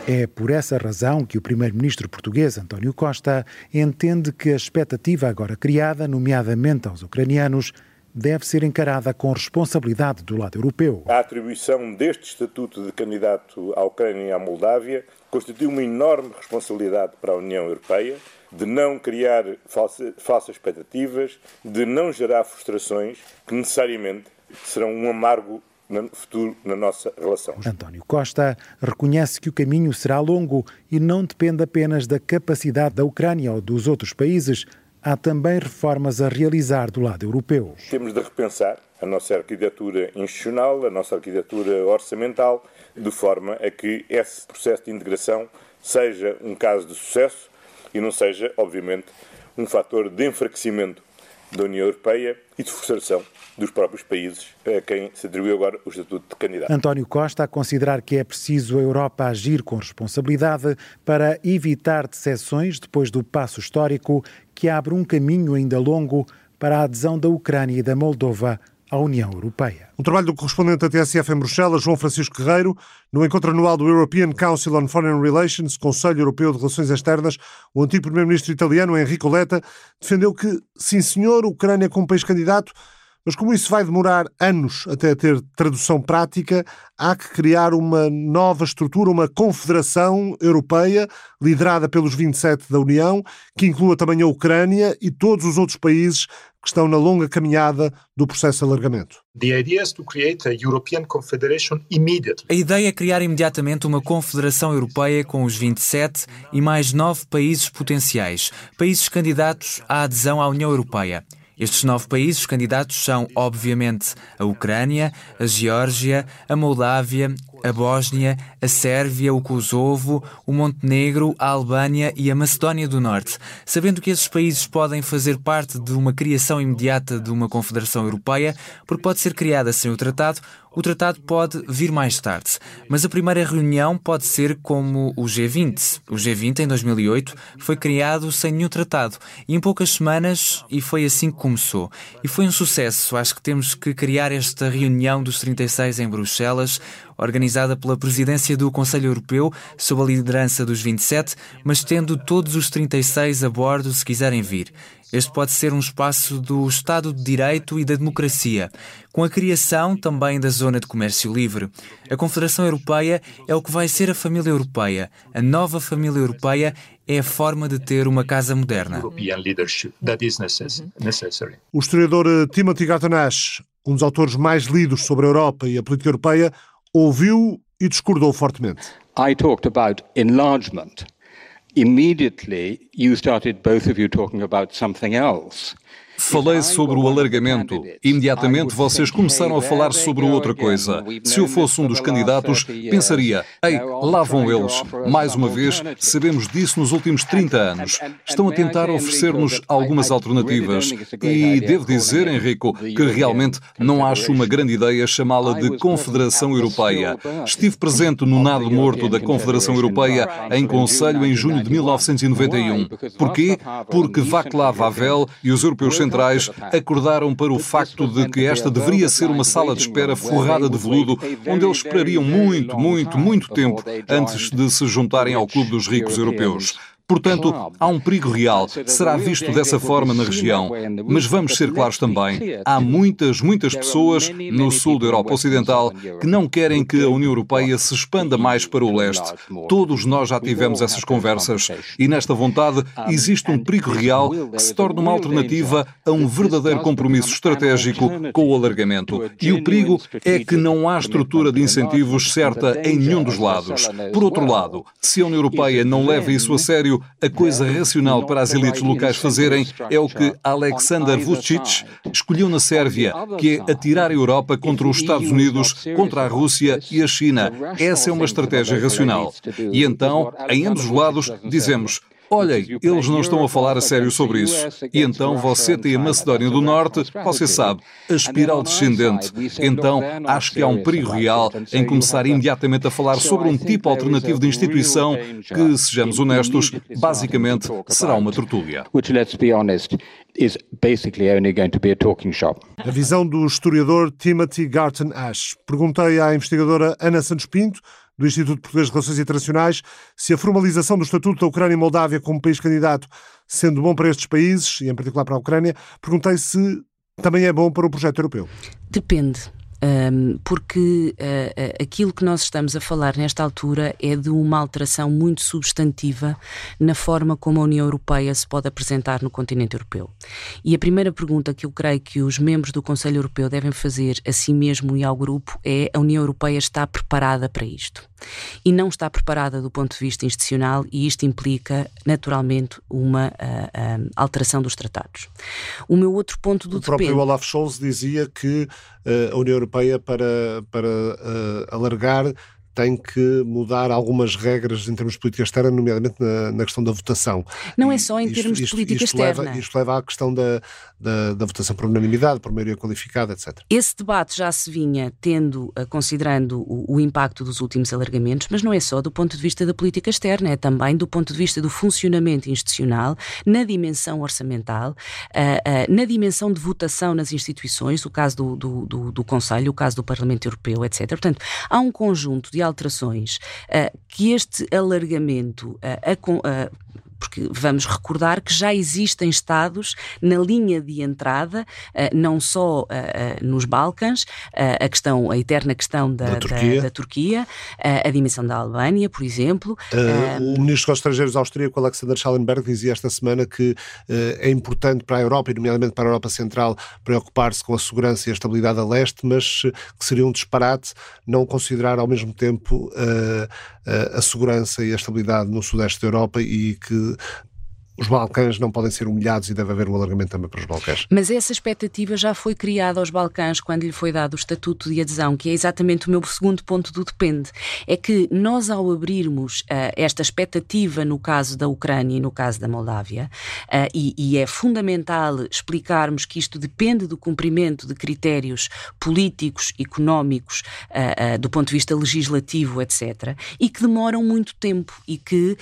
É por essa razão que o primeiro-ministro português, António Costa, entende que a expectativa agora criada, nomeadamente aos ucranianos, deve ser encarada com responsabilidade do lado europeu. A atribuição deste estatuto de candidato à Ucrânia e à Moldávia constitui uma enorme responsabilidade para a União Europeia de não criar falsa, falsas expectativas, de não gerar frustrações que necessariamente serão um amargo no futuro na nossa relação. António Costa reconhece que o caminho será longo e não depende apenas da capacidade da Ucrânia ou dos outros países há também reformas a realizar do lado europeu. Temos de repensar a nossa arquitetura institucional, a nossa arquitetura orçamental, de forma a que esse processo de integração seja um caso de sucesso e não seja, obviamente, um fator de enfraquecimento da União Europeia e de frustração dos próprios países a quem se atribuiu agora o estatuto de candidato. António Costa a considerar que é preciso a Europa agir com responsabilidade para evitar decepções depois do passo histórico que abre um caminho ainda longo para a adesão da Ucrânia e da Moldova à União Europeia. Um trabalho do correspondente da TSF em Bruxelas, João Francisco Guerreiro, no encontro anual do European Council on Foreign Relations, Conselho Europeu de Relações Externas, o antigo primeiro-ministro italiano Enrico Letta defendeu que, sim senhor, a Ucrânia como país candidato, Mas como isso vai demorar anos até ter tradução prática, há que criar uma nova estrutura, uma confederação europeia, liderada pelos 27 da União, que inclua também a Ucrânia e todos os outros países que estão na longa caminhada do processo de alargamento. A ideia é criar imediatamente uma confederação europeia com os 27 e mais nove países potenciais, países candidatos à adesão à União Europeia. Estes nove países candidatos são, obviamente, a Ucrânia, a Geórgia, a Moldávia, a Bósnia, a Sérvia, o Kosovo, o Montenegro, a Albânia e a Macedónia do Norte. Sabendo que esses países podem fazer parte de uma criação imediata de uma Confederação Europeia, porque pode ser criada sem o tratado, o tratado pode vir mais tarde, mas a primeira reunião pode ser como o G20. O G20, em 2008, foi criado sem nenhum tratado e em poucas semanas, e foi assim que começou. E foi um sucesso. Acho que temos que criar esta reunião dos 36 em Bruxelas, organizada pela presidência do Conselho Europeu, sob a liderança dos 27, mas tendo todos os 36 a bordo se quiserem vir. Este pode ser um espaço do Estado de Direito e da democracia, com a criação também da Zona de Comércio Livre. A Confederação Europeia é o que vai ser a família europeia. A nova família europeia é a forma de ter uma casa moderna. O historiador Timothy Garton-Ash, um dos autores mais lidos sobre a Europa e a política europeia, ouviu e discordou fortemente. I talked about enlargement. Immediately, you started both of you talking about something else. Falei sobre o alargamento. Imediatamente vocês começaram a falar sobre outra coisa. Se eu fosse um dos candidatos, pensaria: ei, lá vão eles. Mais uma vez, sabemos disso nos últimos 30 anos. Estão a tentar oferecer-nos algumas alternativas. E devo dizer, Enrico, que realmente não acho uma grande ideia chamá-la de Confederação Europeia. Estive presente no nado morto da Confederação Europeia em Conselho em junho de 1991. Porquê? Porque Václav Havel e os europeus centrais acordaram para o facto de que esta deveria ser uma sala de espera forrada de veludo, onde eles esperariam muito, muito, muito tempo antes de se juntarem ao Clube dos Ricos Europeus. Portanto, há um perigo real. Será visto dessa forma na região. Mas vamos ser claros também. Há muitas, muitas pessoas no sul da Europa Ocidental que não querem que a União Europeia se expanda mais para o leste. Todos nós já tivemos essas conversas. E nesta vontade existe um perigo real que se torne uma alternativa a um verdadeiro compromisso estratégico com o alargamento. E o perigo é que não há estrutura de incentivos certa em nenhum dos lados. Por outro lado, se a União Europeia não leva isso a sério, a coisa racional para as elites locais fazerem é o que Alexander Vucic escolheu na Sérvia, que é atirar a Europa contra os Estados Unidos, contra a Rússia e a China. Essa é uma estratégia racional. E então, em ambos os lados, dizemos Olhem, eles não estão a falar a sério sobre isso. E então você tem a Macedónia do Norte, você sabe, a espiral descendente. Então acho que há um perigo real em começar imediatamente a falar sobre um tipo alternativo de instituição que, sejamos honestos, basicamente será uma tertúlia. A visão do historiador Timothy Garton Ash. Perguntei à investigadora Ana Santos Pinto do Instituto Português de Relações Internacionais se a formalização do Estatuto da Ucrânia e Moldávia como país candidato, sendo bom para estes países, e em particular para a Ucrânia, perguntei se também é bom para o projeto europeu. Depende. Um, porque uh, aquilo que nós estamos a falar nesta altura é de uma alteração muito substantiva na forma como a União Europeia se pode apresentar no continente europeu. E a primeira pergunta que eu creio que os membros do Conselho Europeu devem fazer a si mesmo e ao grupo é: a União Europeia está preparada para isto? E não está preparada do ponto de vista institucional, e isto implica, naturalmente, uma uh, uh, alteração dos tratados. O meu outro ponto do O próprio depende... Olaf Scholz dizia que a União Europeia, para, para alargar, tem que mudar algumas regras em termos de política externa, nomeadamente na, na questão da votação. Não é só em isto, termos de isto, política isto externa. Leva, isto leva à questão da, da, da, votação por unanimidade, por maioria qualificada, etc. Esse debate já se vinha tendo, considerando o, o, impacto dos últimos alargamentos, mas não é só do ponto de vista da política externa, é também do ponto de vista do funcionamento institucional, na dimensão orçamental, uh, uh, na dimensão de votação nas instituições, o caso do, do, do, do Conselho, o caso do Parlamento Europeu, etc. Portanto, há um conjunto de alterações uh, que este alargamento uh, porque vamos recordar que já existem Estados na linha de entrada, não só nos Balcãs, a questão, a eterna questão da, da Turquia, da, da Turquia a dimensão da Albânia, por exemplo. Uh, o ministro dos Estrangeiros austríaco, Alexander Schallenberg, dizia esta semana que é importante para a Europa, e nomeadamente para a Europa Central, preocupar-se com a segurança e a estabilidade a leste, mas que seria um disparate não considerar ao mesmo tempo uh, a segurança e a estabilidade no sudeste da Europa e que os Balcãs não podem ser humilhados e deve haver um alargamento também para os Balcãs. Mas essa expectativa já foi criada aos Balcãs quando lhe foi dado o estatuto de adesão, que é exatamente o meu segundo ponto do depende. É que nós, ao abrirmos uh, esta expectativa no caso da Ucrânia e no caso da Moldávia, uh, e, e, é fundamental explicarmos que isto depende do cumprimento de critérios políticos, económicos, uh, do ponto de vista legislativo, etc., e que demoram muito tempo e que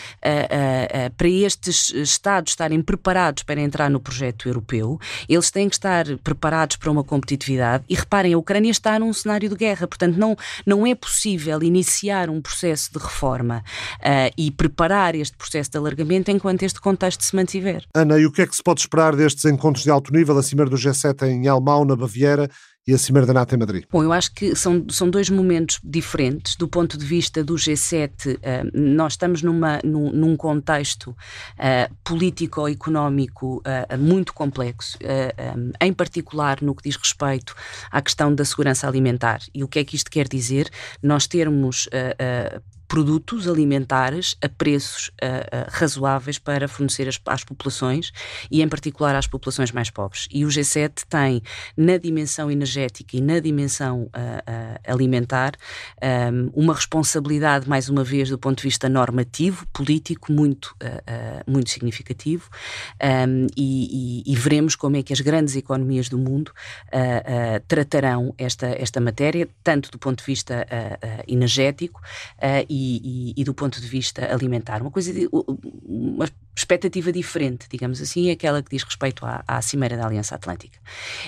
para estes Estados Estados estarem preparados para entrar no projeto europeu, eles têm que estar preparados para uma competitividade. E reparem, a Ucrânia está num cenário de guerra, portanto, não, não é possível iniciar um processo de reforma uh, e preparar este processo de alargamento enquanto este contexto se mantiver. Ana, e o que é que se pode esperar destes encontros de alto nível, acima do G7 em Almau, na Baviera, e a Cimeira da NATO em Madrid? Bom, eu acho que são, são dois momentos diferentes. Do ponto de vista do G7, uh, eh, nós estamos numa, num, num contexto uh, político-económico uh, muito complexo, um, em particular no que diz respeito à questão da segurança alimentar. E o que é que isto quer dizer? Nós termos produtos alimentares a preços uh, uh, razoáveis para fornecer as, às populações e, em particular, às populações mais pobres. E o G7 tem, na dimensão energética e na dimensão uh, alimentar, um, uma responsabilidade, mais uma vez, do ponto de vista normativo, político, muito, muito significativo. Um, e, e, e, veremos como é que as grandes economias do mundo tratarão esta, esta matéria, tanto do ponto de vista energético e e, e, e, do ponto de vista alimentar. Uma coisa, uma expectativa diferente, digamos assim, é aquela que diz respeito à, à Cimeira da Aliança Atlântica.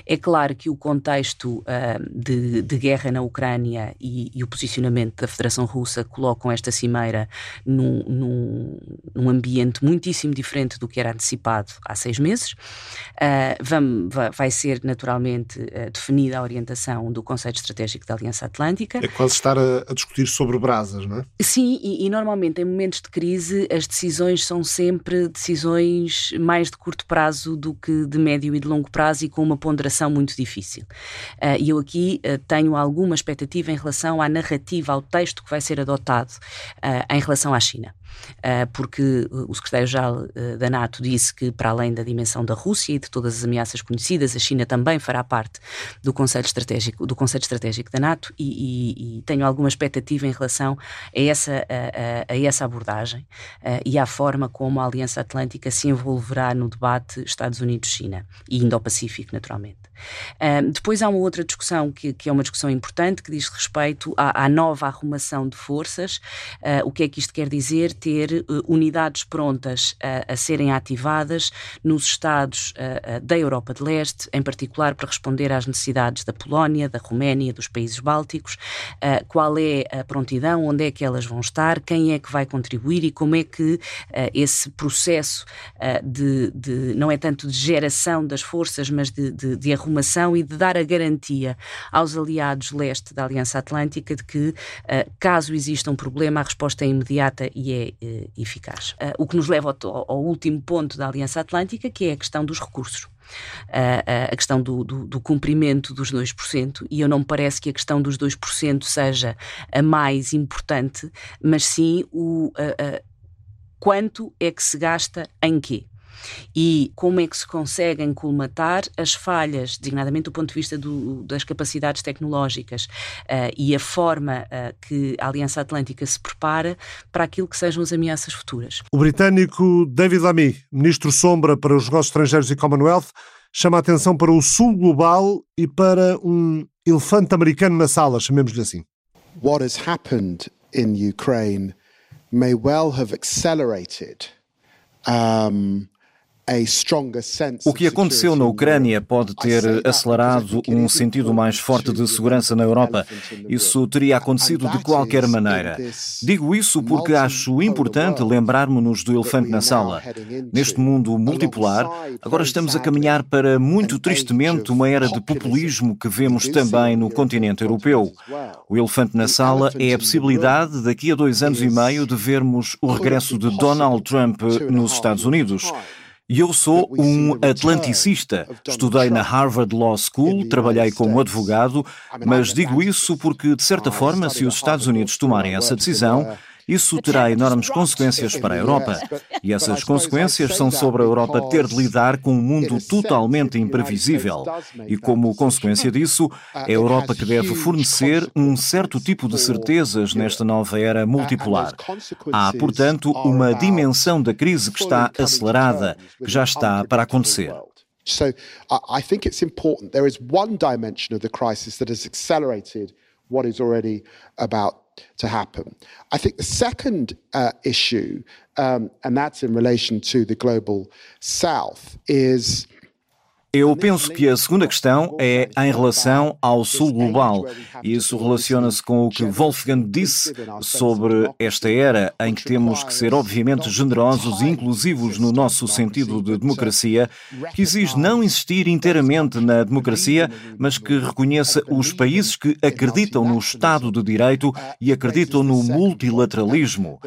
É claro que o contexto uh, de, de, guerra na Ucrânia e, e, o posicionamento da Federação Russa colocam esta Cimeira num, num, num, ambiente muitíssimo diferente do que era antecipado há seis meses. Uh, vamos, vai ser naturalmente uh, definida a orientação do Conselho Estratégico da Aliança Atlântica. É quase estar a, a discutir sobre brasas, não é? Sim, e, e normalmente em momentos de crise as decisões são sempre decisões mais de curto prazo do que de médio e de longo prazo e com uma ponderação muito difícil. Uh, e eu aqui uh, tenho alguma expectativa em relação à narrativa, ao texto que vai ser adotado uh, em relação à China. Ah, porque o secretário-geral ah, da NATO disse que, para além da dimensão da Rússia e de todas as ameaças conhecidas, a China também fará parte do Conselho Estratégico, do Conselho Estratégico da NATO e, e, e tenho alguma expectativa em relação a essa, a, a, essa abordagem uh, e à forma como a Aliança Atlântica se envolverá no debate Estados Unidos-China e Indo-Pacífico, naturalmente. Uh, depois há uma outra discussão que, que, é uma discussão importante que diz respeito à, à nova arrumação de forças. Uh, o que é que isto quer dizer? Ter uh, unidades prontas a serem ativadas nos Estados da Europa de Leste, em particular para responder às necessidades da Polónia, da Roménia, dos países bálticos. qual é a prontidão? Onde é que elas vão estar? Quem é que vai contribuir e como é que esse processo de, de, não é tanto de geração das forças, mas de, de, de arrumação e de dar a garantia aos aliados leste da Aliança Atlântica de que, caso exista um problema, a resposta é imediata e é uh, eficaz. Uh, o que nos leva ao, ao, último ponto da Aliança Atlântica, que é a questão dos recursos. a questão do, do, do, cumprimento dos 2%, e eu não me parece que a questão dos 2% seja a mais importante, mas sim o quanto é que se gasta em quê e como é que se conseguem colmatar as falhas, designadamente do ponto de vista do, das capacidades tecnológicas uh, e a forma uh, que a Aliança Atlântica se prepara para aquilo que sejam as ameaças futuras. O britânico David Lammy, ministro sombra para os negócios estrangeiros e Commonwealth, chama a atenção para o sul global e para um elefante americano na sala, chamemos-lhe assim. What has happened in Ukraine may well have accelerated um, O que aconteceu na Ucrânia pode ter acelerado um sentido mais forte de segurança na Europa. Isso teria acontecido de qualquer maneira. Digo isso porque acho importante lembrarmos-nos do elefante na sala. Neste mundo multipolar, agora estamos a caminhar para, muito tristemente, uma era de populismo que vemos também no continente europeu. O elefante na sala é a possibilidade, daqui a dois anos e meio, de vermos o regresso de Donald Trump nos Estados Unidos. E eu sou um atlanticista. Estudei na Harvard Law School, trabalhei como advogado, mas digo isso porque, de certa forma, se os Estados Unidos tomarem essa decisão, isso terá enormes consequências para a Europa. E essas consequências são sobre a Europa ter de lidar com um mundo totalmente imprevisível. E como consequência disso, é a Europa que deve fornecer um certo tipo de certezas nesta nova era multipolar. Há, portanto, uma dimensão da crise que está acelerada, que já está para acontecer. So I think it's important. There is one dimension of the crisis that has accelerated what is already about to happen. I think the second uh, issue, um, and that's in relation to the global south, is Eu penso que a segunda questão é em relação ao Sul global. Isso relaciona-se com o que Wolfgang disse sobre esta era em que temos que ser, obviamente, generosos e inclusivos no nosso sentido de democracia, que exige não insistir inteiramente na democracia, mas que reconheça os países que acreditam no Estado de Direito e acreditam no multilateralismo.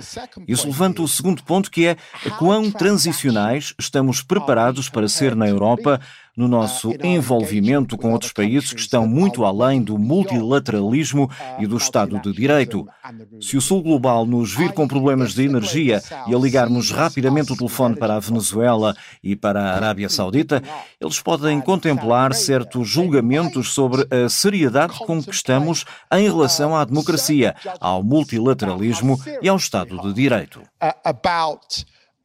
Isso levanta o segundo ponto, que é quão transicionais estamos preparados para ser na Europa no nosso envolvimento com outros países que estão muito além do multilateralismo e do Estado de Direito. Se o Sul Global nos vir com problemas de energia e a ligarmos rapidamente o telefone para a Venezuela e para a Arábia Saudita, eles podem contemplar certos julgamentos sobre a seriedade com que estamos em relação à democracia, ao multilateralismo e ao Estado de Direito.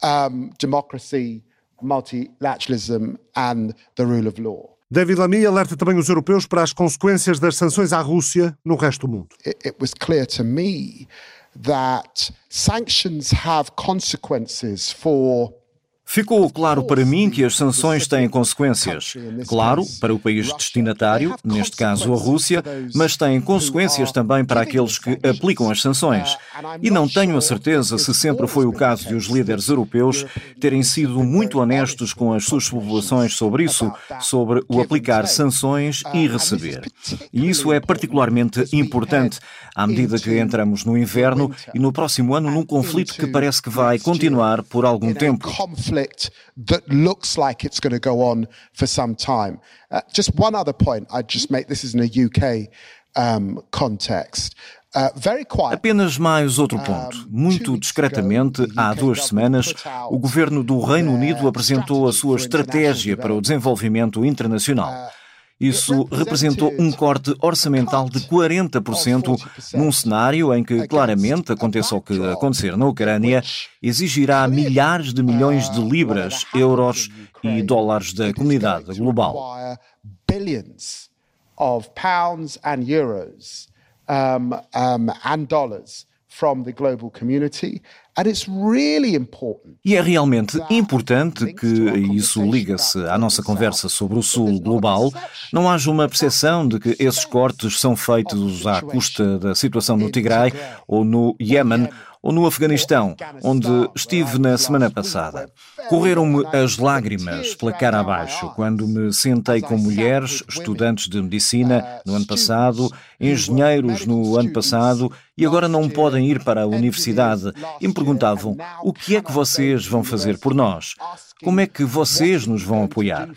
Um, democracy multilateralism and the rule of law. David Lamy alerta também os europeus para as consequências das sanções à Rússia no resto do mundo. It, it was clear to me that sanctions have consequences for Ficou claro para mim que as sanções têm consequências. Claro, para o país destinatário, neste caso a Rússia, mas têm consequências também para aqueles que aplicam as sanções. E não tenho a certeza se sempre foi o caso de os líderes europeus terem sido muito honestos com as suas populações sobre isso, sobre o aplicar sanções e receber. E isso é particularmente importante à medida que entramos no inverno e no próximo ano num conflito que parece que vai continuar por algum tempo conflict that looks like it's going to go on for some time. Uh, just one other point I'd just make this is in a UK um, context. Uh, Apenas mais outro ponto. Muito discretamente, há duas semanas, o governo do Reino Unido apresentou a sua estratégia para o desenvolvimento internacional. Isso representou um corte orçamental de 40% num cenário em que, claramente, aconteça o que acontecer na Ucrânia, exigirá milhares de milhões de libras, euros e dólares da comunidade global. Of pounds and euros um, um, and dollars from the global community e é realmente importante que, isso liga-se à nossa conversa sobre o Sul global, não haja uma percepção de que esses cortes são feitos à custa da situação no Tigray ou no Iémen ou no Afeganistão, onde estive na semana passada. Correram-me as lágrimas pela cara abaixo quando me sentei com mulheres, estudantes de medicina no ano passado, engenheiros no ano passado e agora não podem ir para a universidade e me perguntavam: o que é que vocês vão fazer por nós? Como é que vocês nos vão apoiar?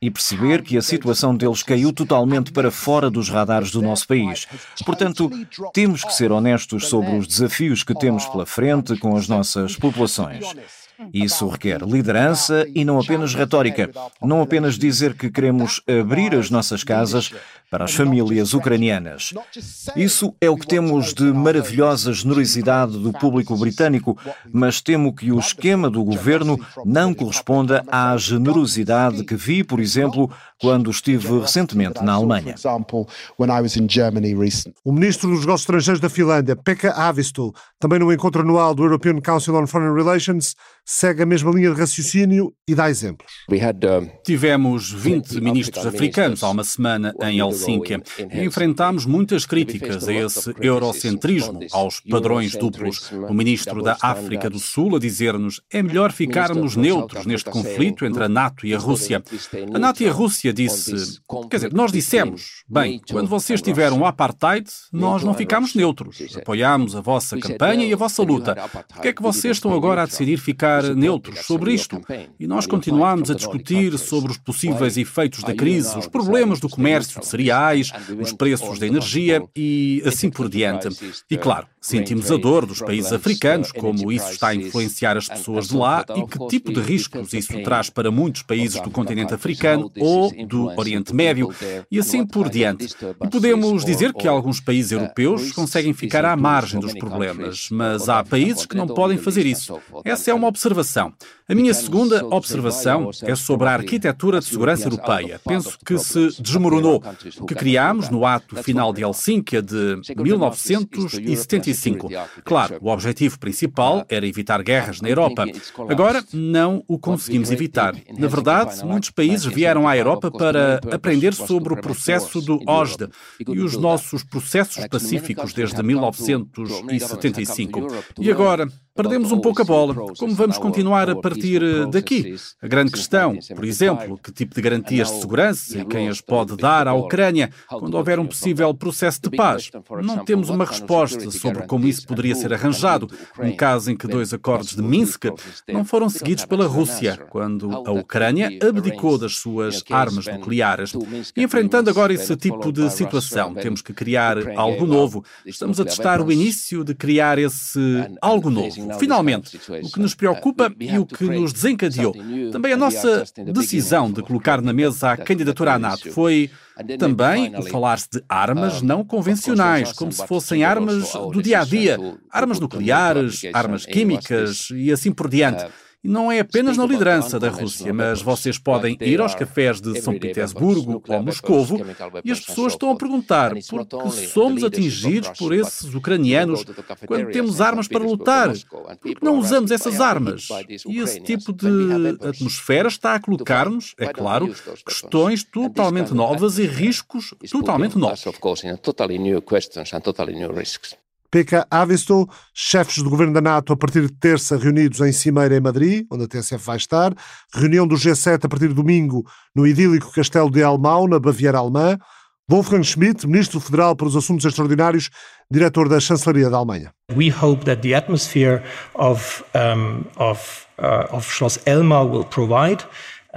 E perceber que a situação deles caiu totalmente para fora dos radares do nosso país. Portanto, temos que ser honestos sobre os desafios que temos pela frente com as nossas populações. Isso requer liderança e não apenas retórica. Não apenas dizer que queremos abrir as nossas casas para as famílias ucranianas. Isso é o que temos de maravilhosa generosidade do público britânico, mas temo que o esquema do governo não corresponda à generosidade que vi, por exemplo, quando estive recentemente na Alemanha. O ministro dos Negócios Estrangeiros da Finlândia, Pekka Haavisto, também no encontro anual do European Council on Foreign Relations, segue a mesma linha de raciocínio e dá exemplos. Tivemos 20 ministros africanos há uma semana em Helsínquia enfrentámos muitas críticas a esse eurocentrismo, aos padrões duplos. O ministro da África do Sul a dizer-nos é melhor ficarmos neutros neste conflito entre a NATO e a Rússia. A NATO e a Rússia disse, quer dizer, nós dissemos, bem, quando vocês tiveram o apartheid, nós não ficámos neutros. Apoiámos a vossa campanha e a vossa luta. Por que é que vocês estão agora a decidir ficar neutros sobre isto? E nós continuamos a discutir sobre os possíveis efeitos da crise, os problemas do comércio de cereais, os preços da energia e assim por diante. E claro, sentimos a dor dos países africanos, como isso está a influenciar as pessoas de lá e que tipo de riscos isso traz para muitos países do continente africano ou do Oriente Médio e assim por diante. E podemos dizer que alguns países europeus conseguem ficar à margem dos problemas, mas há países que não podem fazer isso. Essa é uma observação. A minha segunda observação é sobre a arquitetura de segurança europeia. Penso que se desmoronou que criámos no ato final de Helsínquia de 1975. Claro, o objetivo principal era evitar guerras na Europa. Agora, não o conseguimos evitar. Na verdade, muitos países vieram à Europa para aprender sobre o processo do OSDE e os nossos processos pacíficos desde 1975. E agora, perdemos um pouco a bola. Como vamos continuar a partir eh, daqui? A grande questão, por exemplo, que tipo de garantias de segurança e quem as pode dar à Ucrânia quando houver um possível processo de paz? Não temos uma resposta sobre como isso poderia ser arranjado, no caso em que dois acordos de Minsk não foram seguidos pela Rússia, quando a Ucrânia abdicou das suas armas nucleares. E enfrentando agora esse tipo de situação, temos que criar algo novo. Estamos a testar o início de criar esse algo novo. Finalmente, o que nos preocupa e o que nos desencadeou, também a nossa decisão de colocar na mesa a candidatura à NATO. foi também o falar-se de armas não convencionais, como se fossem armas do dia a dia, armas nucleares, armas químicas e assim por diante. E não é apenas na liderança da Rússia, mas vocês podem ir aos cafés de São Petersburgo ou Moscovo e as pessoas estão a perguntar por que somos atingidos por esses ucranianos quando temos armas para lutar? Por que não usamos essas armas? E esse tipo de atmosfera está a colocar-nos, é claro, questões totalmente novas e riscos totalmente novos. Pekka Avisto, chefes do governo da NATO a partir de terça reunidos em Cimeira em Madrid, onde a TSF vai estar, reunião do G7 a partir de domingo no idílico Castelo de Almau, na Baviera Alemã, Wolfgang Schmidt, ministro federal para os assuntos extraordinários, diretor da chancelaria da Alemanha. We hope that the atmosphere of um, of uh, of Schloss Elmau will provide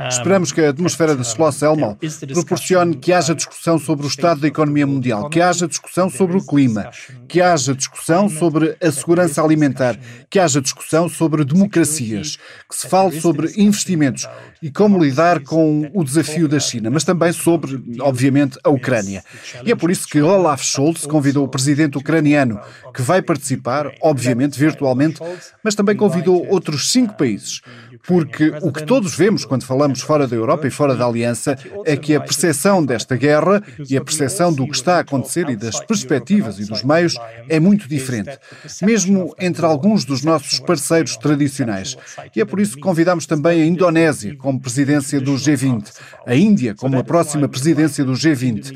Esperamos que a atmosfera de Schloss Elmau proporcione que haja discussão sobre o estado da economia mundial, que haja discussão sobre o clima, que haja discussão sobre a segurança alimentar, que haja discussão sobre democracias, que se fale sobre investimentos e como lidar com o desafio da China, mas também sobre, obviamente, a Ucrânia. E é por isso que Olaf Scholz convidou o presidente ucraniano, que vai participar, obviamente, virtualmente, mas também convidou outros cinco países porque o que todos vemos quando falamos fora da Europa e fora da Aliança é que a percepção desta guerra e a percepção do que está a acontecer e das perspectivas e dos meios é muito diferente, mesmo entre alguns dos nossos parceiros tradicionais. E é por isso que convidamos também a Indonésia como presidência do G20, a Índia como a próxima presidência do G20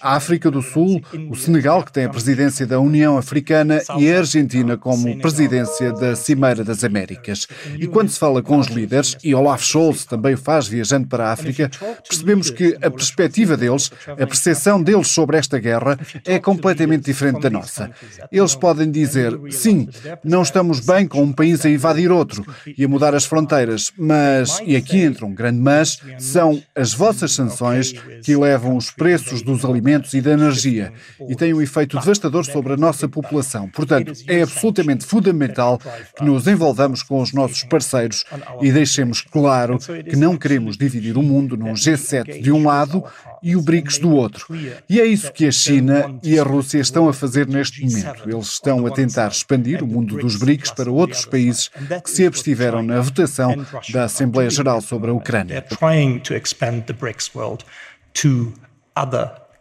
a África do Sul, o Senegal, que tem a presidência da União Africana, e a Argentina como presidência da Cimeira das Américas. E quando se fala com os líderes, e Olaf Scholz também o faz viajando para a África, percebemos que a perspectiva deles, a percepção deles sobre esta guerra, é completamente diferente da nossa. Eles podem dizer, sim, não estamos bem com um país a invadir outro e a mudar as fronteiras, mas, e aqui entra um grande mas, são as vossas sanções que levam os preços dos alimentos e da energia e tem um efeito devastador sobre a nossa população. Portanto, é absolutamente fundamental que nos envolvamos com os nossos parceiros e deixemos claro que não queremos dividir o mundo num G7 de um lado e o BRICS do outro. E é isso que a China e a Rússia estão a fazer neste momento. Eles estão a tentar expandir o mundo dos BRICS para outros países que se abstiveram na votação da Assembleia Geral sobre a Ucrânia.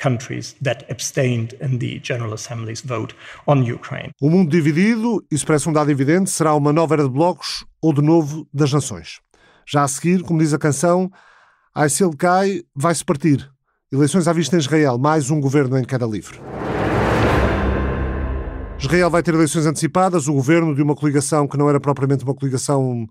Countries that abstained in the General Assembly's vote on Ukraine. O mundo dividido, isso parece um dado evidente, será uma nova era de blocos ou de novo das nações. Já a seguir, como diz a canção, Aicel cai, vai-se partir. Eleições à vista em Israel, mais um governo em queda livre. Israel vai ter eleições antecipadas, o governo de uma coligação que não era propriamente uma coligação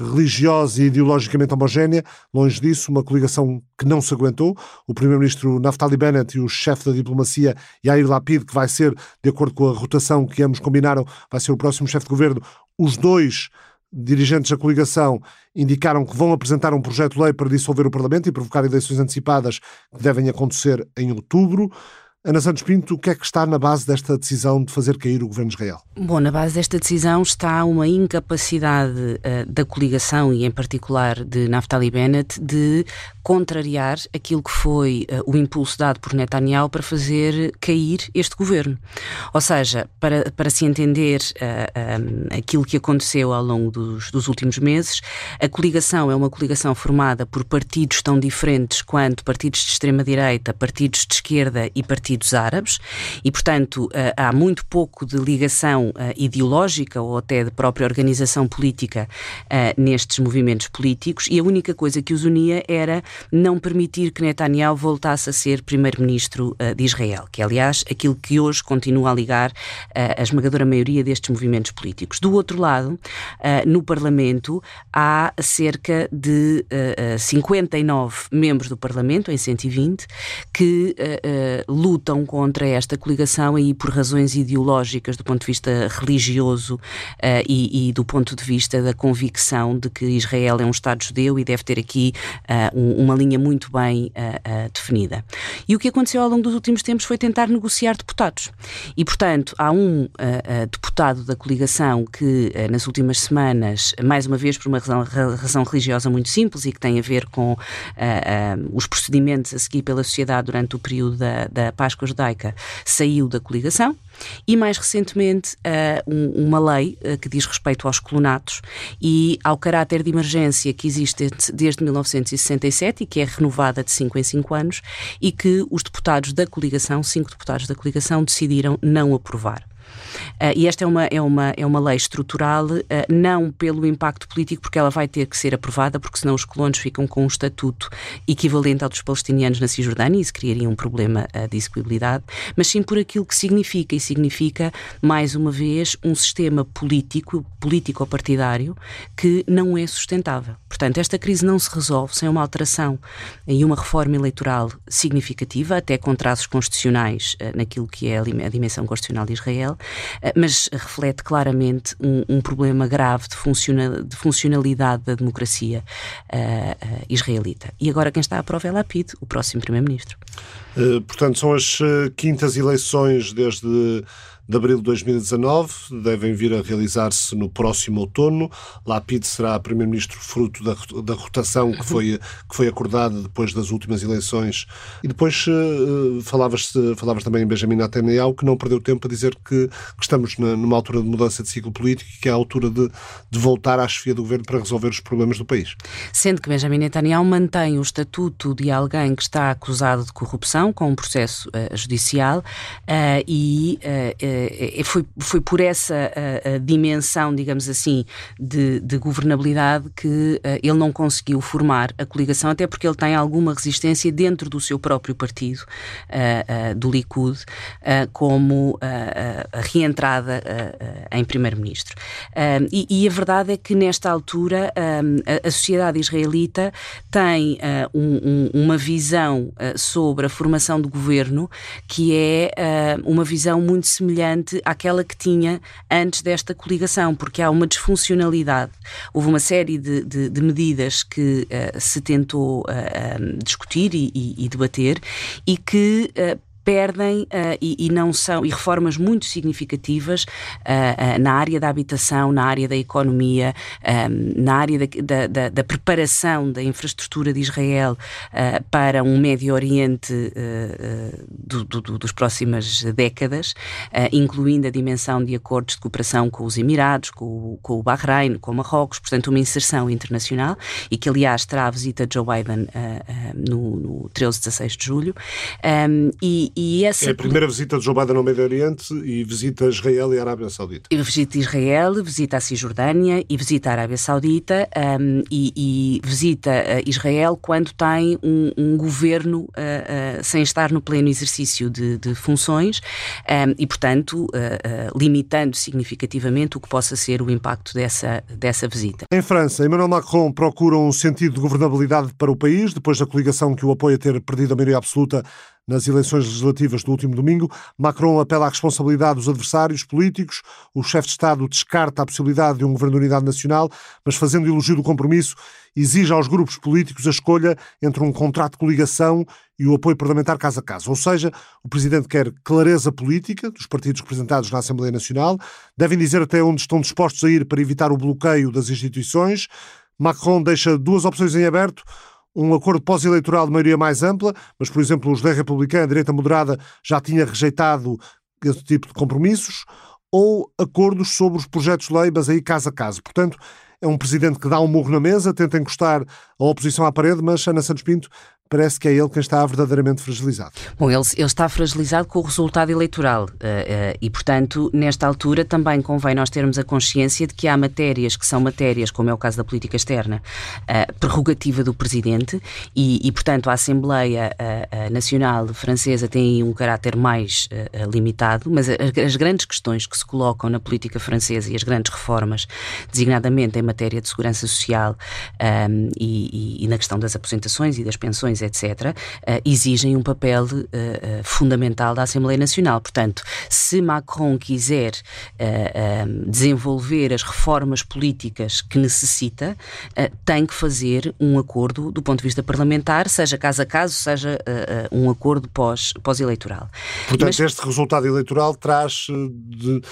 religiosa e ideologicamente homogénea, longe disso, uma coligação que não se aguentou. O primeiro-ministro Naftali Bennett e o chefe da diplomacia Yair Lapid, que vai ser, de acordo com a rotação que ambos combinaram, vai ser o próximo chefe de governo, os dois dirigentes da coligação indicaram que vão apresentar um projeto de lei para dissolver o Parlamento e provocar eleições antecipadas que devem acontecer em outubro. Ana Santos Pinto, o que é que está na base desta decisão de fazer cair o governo de Israel? Bom, na base desta decisão está uma incapacidade uh, da coligação e, em particular, de Naftali Bennett de contrariar aquilo que foi uh, o impulso dado por Netanyahu para fazer cair este governo. Ou seja, para, para se entender uh, aquilo que aconteceu ao longo dos, dos últimos meses, a coligação é uma coligação formada por partidos tão diferentes quanto partidos de extrema-direita, partidos de esquerda e partidos partidos árabes e, portanto, eh, há muito pouco de ligação eh, ideológica ou até de própria organização política eh, nestes movimentos políticos e a única coisa que os unia era não permitir que Netanyahu voltasse a ser primeiro-ministro de Israel, que é, aliás, aquilo que hoje continua a ligar a esmagadora maioria destes movimentos políticos. Do outro lado, no Parlamento, há cerca de 59 membros do Parlamento, em 120, que lutam lutam contra esta coligação aí por razões ideológicas do ponto de vista religioso uh, e, e, do ponto de vista da convicção de que Israel é um Estado judeu e deve ter aqui uh, um, uma linha muito bem uh, definida. E o que aconteceu ao longo dos últimos tempos foi tentar negociar deputados. E, portanto, há um deputado da coligação que, nas últimas semanas, mais uma vez por uma razão, razão religiosa muito simples e que tem a ver com os procedimentos a seguir pela sociedade durante o período da, da Páscoa Judaica saiu da coligação e, mais recentemente, uh, um, uma lei uh, que diz respeito aos colonatos e ao caráter de emergência que existe desde 1967 e que é renovada de 5 em 5 anos e que os deputados da coligação, cinco deputados da coligação, decidiram não aprovar. Uh, e esta é uma, é, uma, é uma lei estrutural, uh, não pelo impacto político, porque ela vai ter que ser aprovada, porque senão os colonos ficam com um estatuto equivalente ao dos palestinianos na Cisjordânia, e isso criaria um problema uh, de execuibilidade, mas sim por aquilo que significa, e significa, mais uma vez, um sistema político, político-partidário, que não é sustentável. Portanto, esta crise não se resolve sem uma alteração e uma reforma eleitoral significativa, até com traços constitucionais naquilo que é a dimensão constitucional de Israel, mas reflete claramente um, um problema grave de, funciona, de, funcionalidade da democracia uh, uh, israelita. E agora quem está à prova é Lapid, o próximo primeiro-ministro. Portanto, são as quintas eleições desde de abril de 2019, devem vir a realizar-se no próximo outono. Lapid será primeiro-ministro fruto da, da rotação que foi, que foi acordada depois das últimas eleições. E depois uh, falavas, falavas também em Benjamin Netanyahu, que não perdeu tempo a dizer que, que estamos na, numa altura de mudança de ciclo político e que é a altura de, de voltar à chefia do governo para resolver os problemas do país. Sendo que Benjamin Netanyahu mantém o estatuto de alguém que está acusado de corrupção com um processo uh, judicial uh, e eh, foi, foi por essa a dimensão, digamos assim, de, de governabilidade que ele não conseguiu formar a coligação, até porque ele tem alguma resistência dentro do seu próprio partido, do Likud, como a reentrada em primeiro-ministro. E, e, a verdade é que, nesta altura, a, a, sociedade israelita tem um, um, uma visão sobre a formação do governo que é uma visão muito semelhante semelhante àquela que tinha antes desta coligação, porque há uma disfuncionalidade. Houve uma série de, de, de medidas que uh, se tentou uh, um, discutir e, e, e, debater e que uh, perdem e, e, não são e reformas muito significativas na área da habitação, na área da economia, na área da, da, da preparação da infraestrutura de Israel para um Médio Oriente do, do, dos próximas décadas, incluindo a dimensão de acordos de cooperação com os Emirados, com, com o Bahrein, com o Marrocos, portanto uma inserção internacional e que aliás terá a visita de Joe Biden no, no 13, 16 de julho. Um, e, e essa... É a primeira visita de Joe Biden ao Médio Oriente e visita Israel e a Arábia Saudita. E visita Israel, visita a Cisjordânia e visita a Arábia Saudita um, e, e, visita uh, Israel quando tem um, um governo uh, uh, sem estar no pleno exercício de, de funções e, portanto, limitando significativamente o que possa ser o impacto dessa, dessa visita. Em França, Emmanuel Macron procura um sentido de governabilidade para o país, depois da coligação que o apoia ter perdido a maioria absoluta nas eleições legislativas do último domingo, Macron apela à responsabilidade dos adversários políticos. O chefe de Estado descarta a possibilidade de um governo de unidade nacional, mas fazendo elogio do compromisso, exige aos grupos políticos a escolha entre um contrato de coligação e o apoio parlamentar caso a caso. Ou seja, o presidente quer clareza política dos partidos representados na Assembleia Nacional, devem dizer até onde estão dispostos a ir para evitar o bloqueio das instituições. Macron deixa duas opções em aberto um acordo pós-eleitoral de maioria mais ampla, mas, por exemplo, os da Republicana, a direita moderada, já tinha rejeitado esse tipo de compromissos, ou acordos sobre os projetos de lei, mas aí caso a caso. Portanto, é um presidente que dá um murro na mesa, tenta encostar a oposição à parede, mas Ana Santos Pinto parece que é ele quem está verdadeiramente fragilizado. Bom, ele, ele está fragilizado com o resultado eleitoral uh, uh, e, portanto, nesta altura também convém nós termos a consciência de que há matérias que são matérias, como é o caso da política externa, uh, prerrogativa do Presidente e, e, portanto, a Assembleia Nacional Francesa tem um caráter mais limitado, mas as, grandes questões que se colocam na política francesa e as grandes reformas, designadamente em matéria de segurança social um, e, e, e na questão das aposentações e das pensões etc., uh, exigem um papel uh, fundamental da Assembleia Nacional. Portanto, se Macron quiser desenvolver as reformas políticas que necessita, tem que fazer um acordo do ponto de vista parlamentar, seja caso a caso, seja um acordo pós-eleitoral. Pós Portanto, Mas... este resultado eleitoral traz, de,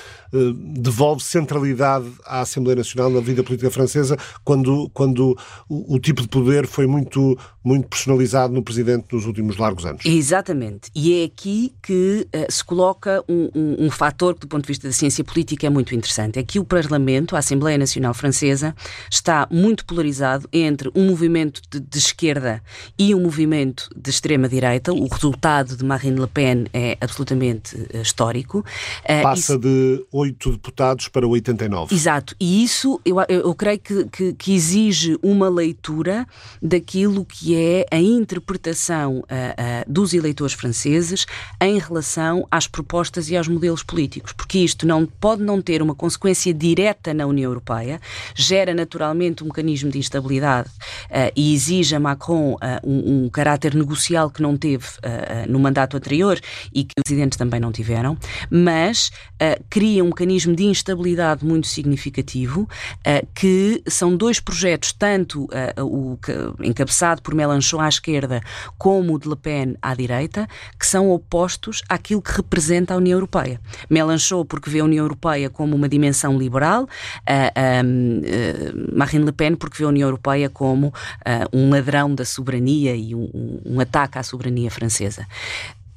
devolve centralidade à Assembleia Nacional na vida política francesa, quando, quando o, o tipo de poder foi muito, muito personalizado no Presidente nos últimos largos anos. Exatamente. E é aqui que uh, se coloca um, um, um fator que, do ponto de vista da ciência política, é muito interessante. É que o Parlamento, a Assembleia Nacional Francesa, está muito polarizado entre um movimento de, de esquerda e um movimento de extrema-direita. O resultado de Marine Le Pen é absolutamente uh, histórico. Uh, Passa isso... de 8 deputados para 89. Exato. E isso, eu, eu, eu creio que, que, que exige uma leitura daquilo que é a interpretação uh, uh, dos eleitores franceses em relação às propostas e aos modelos políticos, porque isto não pode não ter uma consequência direta na União Europeia, gera naturalmente um mecanismo de instabilidade uh, e exige a Macron um, um, caráter negocial que não teve no mandato anterior e que os presidentes também não tiveram, mas cria um mecanismo de instabilidade muito significativo que são dois projetos, tanto o encabeçado por Mélenchon à esquerda esquerda como o de Le Pen à direita, que são opostos àquilo que representa a União Europeia. Mélenchon, porque vê a União Europeia como uma dimensão liberal, uh, uh, Marine Le Pen, porque vê a União Europeia como uh, um ladrão da soberania e um, um ataque à soberania francesa.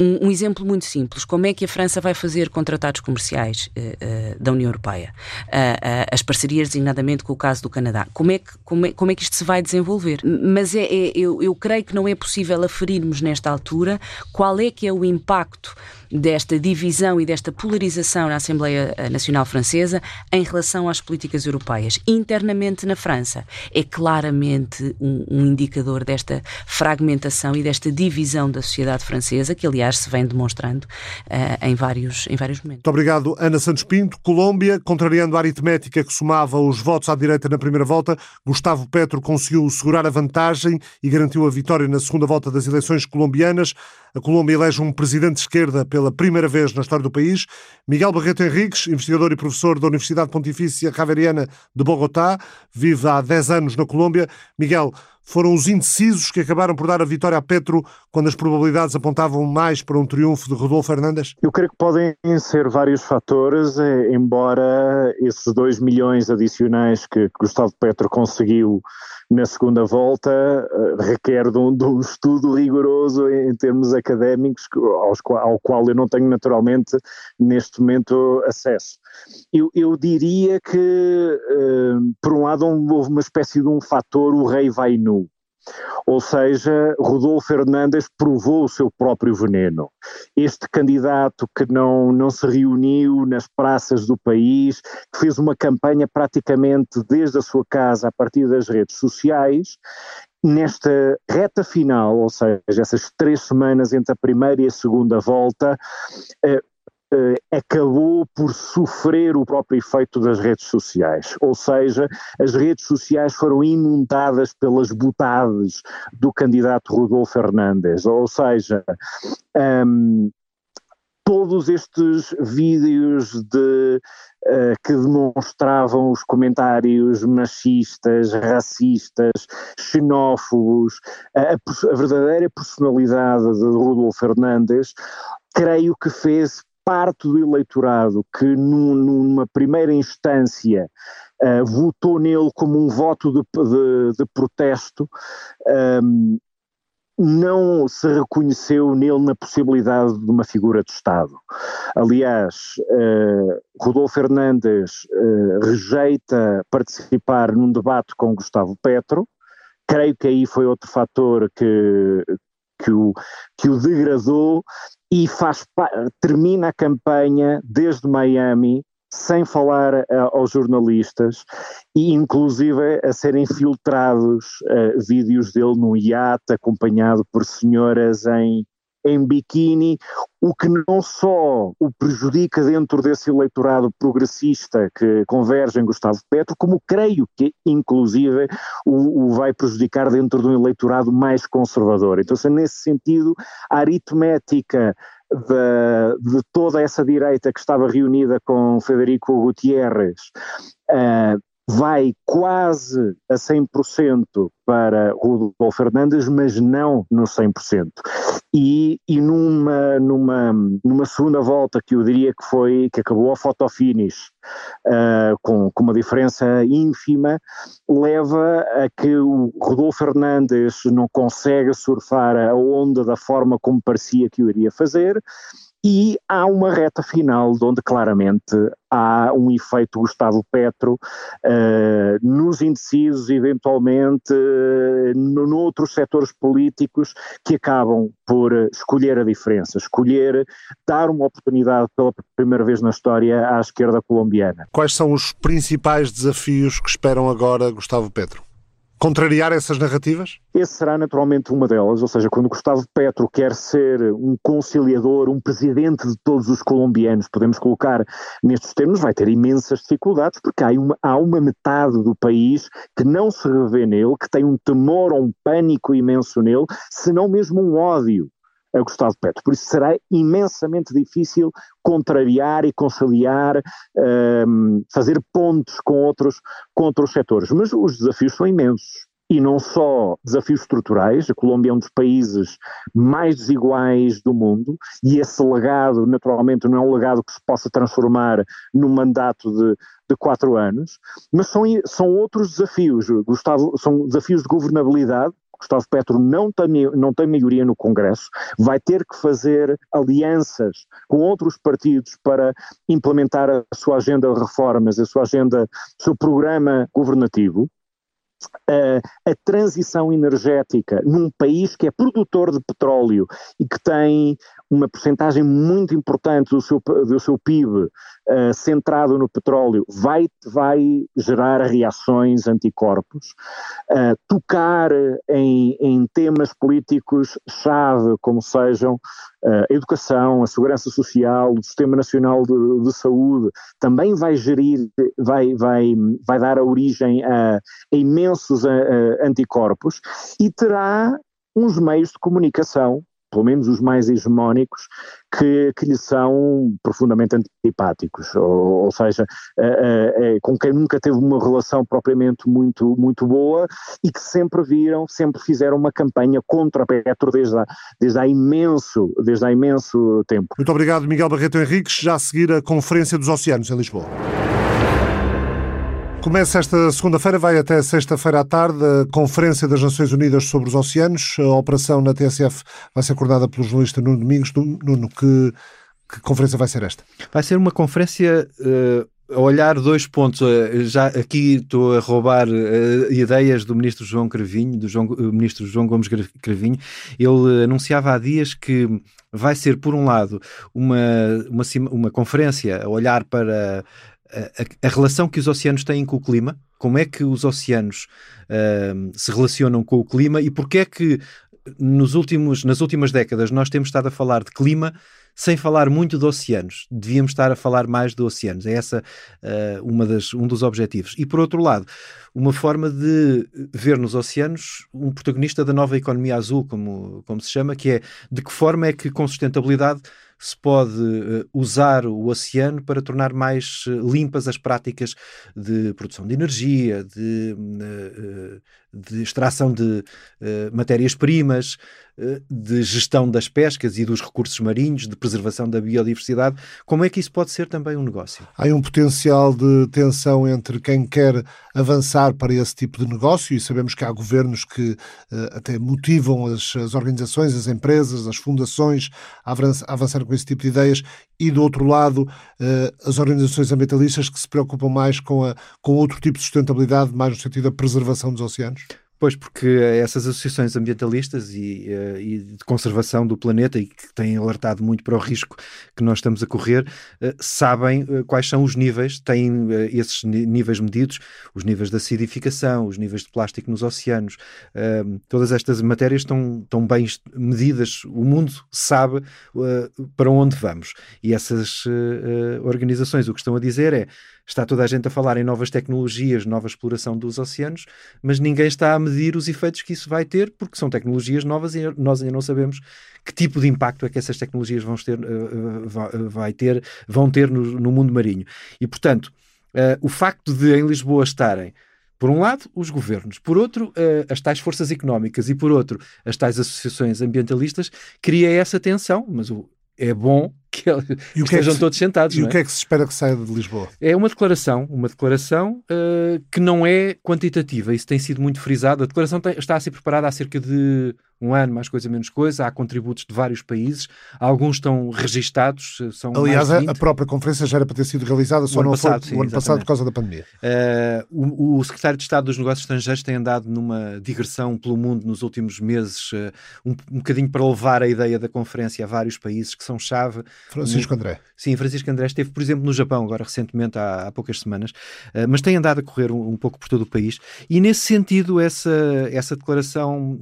Um, um, exemplo muito simples: como é que a França vai fazer com tratados comerciais uh, uh, da União Europeia? Uh, as parcerias, designadamente com o caso do Canadá. Como é que, como é, como é que isto se vai desenvolver? Mas é, é eu, eu creio que não é possível aferirmos nesta altura qual é que é o impacto desta divisão e desta polarização na Assembleia Nacional Francesa em relação às políticas europeias. Internamente na França é claramente um, um indicador desta fragmentação e desta divisão da sociedade francesa, que aliás se vem demonstrando uh, em, vários, em vários momentos. Muito obrigado, Ana Santos Pinto. Colômbia, contrariando a aritmética que somava os votos à direita na primeira volta, Gustavo Petro conseguiu segurar a vantagem e garantiu a vitória na segunda volta das eleições colombianas. A Colômbia elege um presidente de esquerda pela primeira vez na história do país. Miguel Barreto Henriques, investigador e professor da Universidade Pontifícia Javeriana de Bogotá, vive há 10 anos na Colômbia. Miguel, Foram os indecisos que acabaram por dar a vitória a Petro quando as probabilidades apontavam mais para um triunfo de Rodolfo Fernandes? Eu creio que podem ser vários fatores, eh, embora esses 2 milhões adicionais que Gustavo Petro conseguiu na segunda volta uh, requer de um, de um, estudo rigoroso em, em termos académicos, aos, ao qual eu não tenho naturalmente neste momento acesso. Eu, eu diria que, uh, por um lado, houve uma espécie de um fator, o rei vai nu. Ou seja, Rodolfo Fernandes provou o seu próprio veneno. Este candidato que não, não se reuniu nas praças do país, que fez uma campanha praticamente desde a sua casa a partir das redes sociais, nesta reta final, ou seja, essas três semanas entre a primeira e a segunda volta, eh, acabou por sofrer o próprio efeito das redes sociais, ou seja, as redes sociais foram inundadas pelas butades do candidato Rodolfo Fernandes, ou seja, um, todos estes vídeos de, uh, que demonstravam os comentários machistas, racistas, xenófobos, a, a verdadeira personalidade de Rodolfo Fernandes, creio que fez parte do eleitorado que num, numa primeira instância uh, votou nele como um voto de, de, de protesto, um, ehm, não se reconheceu nele na possibilidade de uma figura de Estado. Aliás, uh, Rodolfo Fernandes uh, rejeita participar num debate com Gustavo Petro, creio que aí foi outro fator que, que o, que o degradou e faz, termina a campanha desde Miami sem falar uh, aos jornalistas e inclusive a serem filtrados uh, vídeos dele no iate acompanhado por senhoras em em biquíni, o que não só o prejudica dentro desse eleitorado progressista que converge em Gustavo Petro, como creio que, inclusive, o, o vai prejudicar dentro de um eleitorado mais conservador. Então, se nesse sentido, a aritmética de, de, toda essa direita que estava reunida com Federico Gutierrez uh, vai quase a 100% para Rodolfo Fernandes, mas não no 100%. E, e numa, numa, numa segunda volta que eu diria que foi, que acabou a fotofinish, uh, com, com uma diferença ínfima, leva a que o Rodolfo Fernandes não consegue surfar a onda da forma como parecia que o iria fazer, e há uma reta final onde claramente há um efeito Gustavo Petro uh, nos indecisos, eventualmente uh, noutros setores políticos que acabam por escolher a diferença, escolher dar uma oportunidade pela primeira vez na história à esquerda colombiana. Quais são os principais desafios que esperam agora Gustavo Petro? Contrariar essas narrativas? Esse será naturalmente uma delas, ou seja, quando Gustavo Petro quer ser um conciliador, um presidente de todos os colombianos, podemos colocar nestes termos, vai ter imensas dificuldades, porque há uma, há uma metade do país que não se revê nele, que tem um temor ou um pânico imenso nele, se não mesmo um ódio a Gustavo Petro. Por isso será imensamente difícil contrariar e conciliar, um, fazer pontos com outros, com outros setores. Mas os desafios são imensos. E não só desafios estruturais, a Colômbia é um dos países mais desiguais do mundo, e esse legado, naturalmente, não é um legado que se possa transformar num mandato de, de quatro anos, mas são, são outros desafios, Gustavo, são desafios de governabilidade, Gustavo Petro não tem, não tem maioria no Congresso, vai ter que fazer alianças com outros partidos para implementar a sua agenda de reformas, a sua agenda, o seu programa governativo. A, a, transição energética num país que é produtor de petróleo e que tem uma porcentagem muito importante do seu, do seu PIB uh, eh, centrado no petróleo vai, vai gerar reações anticorpos. Uh, tocar em, em temas políticos-chave, como sejam a educação, a segurança social, o Sistema Nacional de, de, Saúde, também vai gerir, vai, vai, vai dar a origem a, a imensos anticorpos e terá uns meios de comunicação pelo menos os mais hegemónicos, que, que lhe são profundamente antipáticos, ou, ou seja, é, é, com quem nunca teve uma relação propriamente muito, muito boa e que sempre viram, sempre fizeram uma campanha contra Petro desde há, desde há, imenso, desde há imenso tempo. Muito obrigado, Miguel Barreto Henriques. Já a seguir a Conferência dos Oceanos em Lisboa. Começa esta segunda-feira, vai até sexta-feira à tarde, a Conferência das Nações Unidas sobre os Oceanos. A operação na TSF vai ser coordenada pelo jornalista Nuno Domingos. Nuno, que, que conferência vai ser esta? Vai ser uma conferência. Uh a olhar dois pontos. Eh, já aqui estou a roubar uh, ideias do ministro João Cravinho, do João, uh, ministro João Gomes Cravinho. Ele anunciava há dias que vai ser, por um lado, uma, uma, uma conferência a olhar para a, a, relação que os oceanos têm com o clima, como é que os oceanos uh, se relacionam com o clima e porque é que nos últimos, nas últimas décadas nós temos estado a falar de clima sem falar muito de oceanos. Devíamos estar a falar mais de oceanos. É essa uh, uma das, um dos objetivos. E por outro lado, uma forma de ver nos oceanos um protagonista da nova economia azul, como, como se chama, que é de que forma é que com sustentabilidade se pode uh, usar o oceano para tornar mais uh, limpas as práticas de produção de energia, de, uh, de extração de matérias-primas, de gestão das pescas e dos recursos marinhos, de preservação da biodiversidade. Como é que isso pode ser também um negócio? Há um potencial de tensão entre quem quer avançar para esse tipo de negócio e sabemos que há governos que até motivam as, as organizações, as empresas, as fundações a avançar com esse tipo de ideias, e do outro lado eh, as organizações ambientalistas que se preocupam mais com, a, com outro tipo de sustentabilidade, mais no sentido da preservação dos oceanos? Pois, porque essas associações ambientalistas e, eh, e, de conservação do planeta e que têm alertado muito para o risco que nós estamos a correr, eh, sabem eh, quais são os níveis, têm esses níveis medidos, os níveis de acidificação, os níveis de plástico nos oceanos, todas estas matérias estão, estão bem medidas, o mundo sabe para onde vamos. E essas organizações o que estão a dizer é Está toda a gente a falar em novas tecnologias, nova exploração dos oceanos, mas ninguém está a medir os efeitos que isso vai ter, porque são tecnologias novas e nós ainda não sabemos que tipo de impacto é que essas tecnologias vão ter, uh, vai ter, vão ter no, no mundo marinho. E, portanto, o facto de em Lisboa estarem por um lado, os governos, por outro, as tais forças económicas e, por outro, as tais associações ambientalistas, cria essa tensão, mas é bom que, que estejam é que todos sentados. E o é? que é que se espera que saia de Lisboa? É uma declaração, uma declaração uh, que não é quantitativa. Isso tem sido muito frisado. A declaração tem, está a ser preparada há cerca de um ano, mais coisa, menos coisa. Há contributos de vários países. Alguns estão registados. Eh, são Aliás, a própria conferência já era para ter sido realizada, só não passado, foi sim, o ano passado por causa da pandemia. Uh, o, o, secretário de Estado dos Negócios Estrangeiros tem andado numa digressão pelo mundo nos últimos meses, uh, um, um bocadinho para levar a ideia da conferência a vários países que são chave. Francisco André. Sim, Francisco André esteve, por exemplo, no Japão, agora recentemente, há, há poucas semanas, uh, mas tem andado a correr um, um, pouco por todo o país. E nesse sentido, essa, essa declaração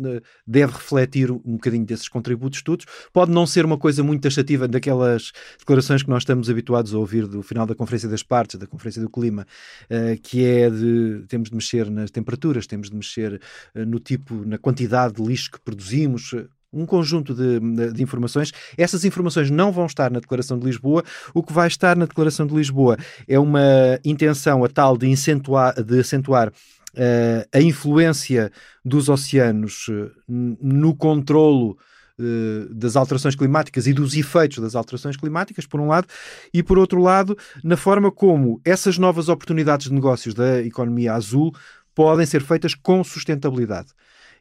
deve refletir um bocadinho desses contributos todos. Pode não ser uma coisa muito taxativa daquelas declarações que nós estamos habituados a ouvir do final da Conferência das Partes, da Conferência do Clima, uh, que é de temos de mexer nas temperaturas, temos de mexer no tipo, na quantidade de lixo que produzimos, um conjunto de, de, informações. Essas informações não vão estar na Declaração de Lisboa. O que vai estar na Declaração de Lisboa é uma intenção a tal de acentuar, de acentuar uh, a influência dos oceanos uh, no controlo uh, das alterações climáticas e dos efeitos das alterações climáticas, por um lado, e por outro lado, na forma como essas novas oportunidades de negócios da economia azul podem ser feitas com sustentabilidade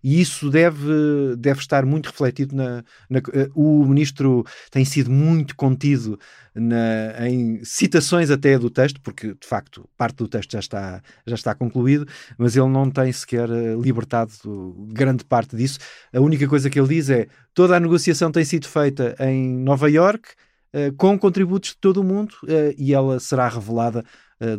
e isso deve, deve estar muito refletido na, na, o ministro tem sido muito contido na, em citações até do texto, porque de facto parte do texto já está, já está concluído, mas ele não tem sequer eh, libertado grande parte disso. A única coisa que ele diz é toda a negociação tem sido feita em Nova York uh, com contributos de todo o mundo e ela será revelada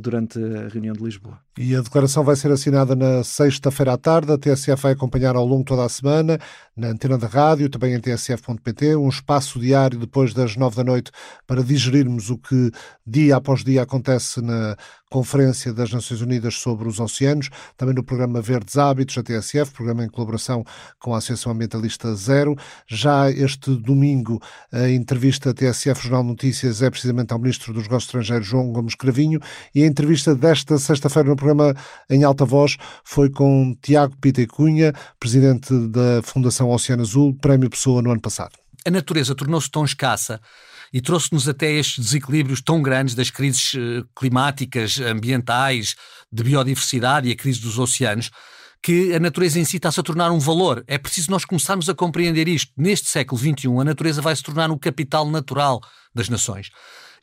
durante a reunião de Lisboa. E a declaração vai ser assinada na sexta-feira à tarde. A TSF vai acompanhar ao longo toda a semana, na antena da rádio, também em tsf.pt, um espaço diário depois das nove da noite para digerirmos o que dia após dia acontece na Conferência das Nações Unidas sobre os Oceanos, também no programa Verdes Hábitos, da TSF, programa em colaboração com a Associação Ambientalista Zero. Já este domingo, a entrevista TSF Jornal Notícias é precisamente ao Ministro dos Negócios Estrangeiros, João Gomes Cravinho, e a entrevista desta sexta-feira no programa em alta voz foi com Tiago Pita Cunha, presidente da Fundação Oceano Azul, Prémio Pessoa no ano passado. A natureza tornou-se tão escassa e trouxe-nos até estes desequilíbrios tão grandes das crises eh, climáticas, ambientais, de biodiversidade e a crise dos oceanos, que a natureza em si está-se a tornar um valor. É preciso nós começarmos a compreender isto. Neste século XXI, a natureza vai se tornar um capital natural das nações.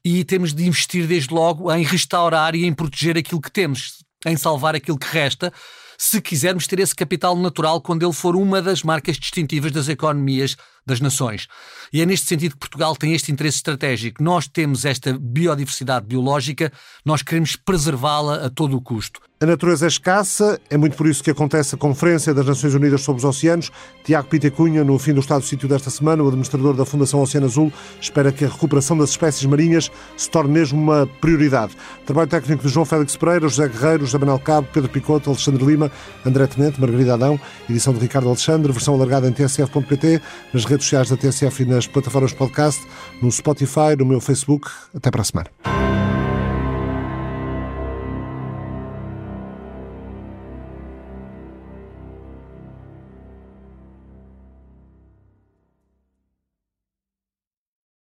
E temos de investir desde logo em restaurar e em proteger aquilo que temos, em salvar aquilo que resta, se quisermos ter esse capital natural quando ele for uma das marcas distintivas das economias das nações. E é neste sentido que Portugal tem este interesse estratégico. Nós temos esta biodiversidade biológica, nós queremos preservá-la a todo o custo. A natureza é escassa, é muito por isso que acontece a Conferência das Nações Unidas sobre os Oceanos. Tiago Pita Cunha, no fim do estado do sítio desta semana, o administrador da Fundação Oceano Azul, espera que a recuperação das espécies marinhas se torne mesmo uma prioridade. Trabalho técnico de João Félix Pereira, José Guerreiro, José Manuel Cabo, Pedro Picoto, Alexandre Lima, André Tenente, Margarida Adão, edição de Ricardo Alexandre, versão alargada em tsf.pt, nas redes sociais da TSF e nas plataformas podcast, no Spotify, no meu Facebook. Até para a semana.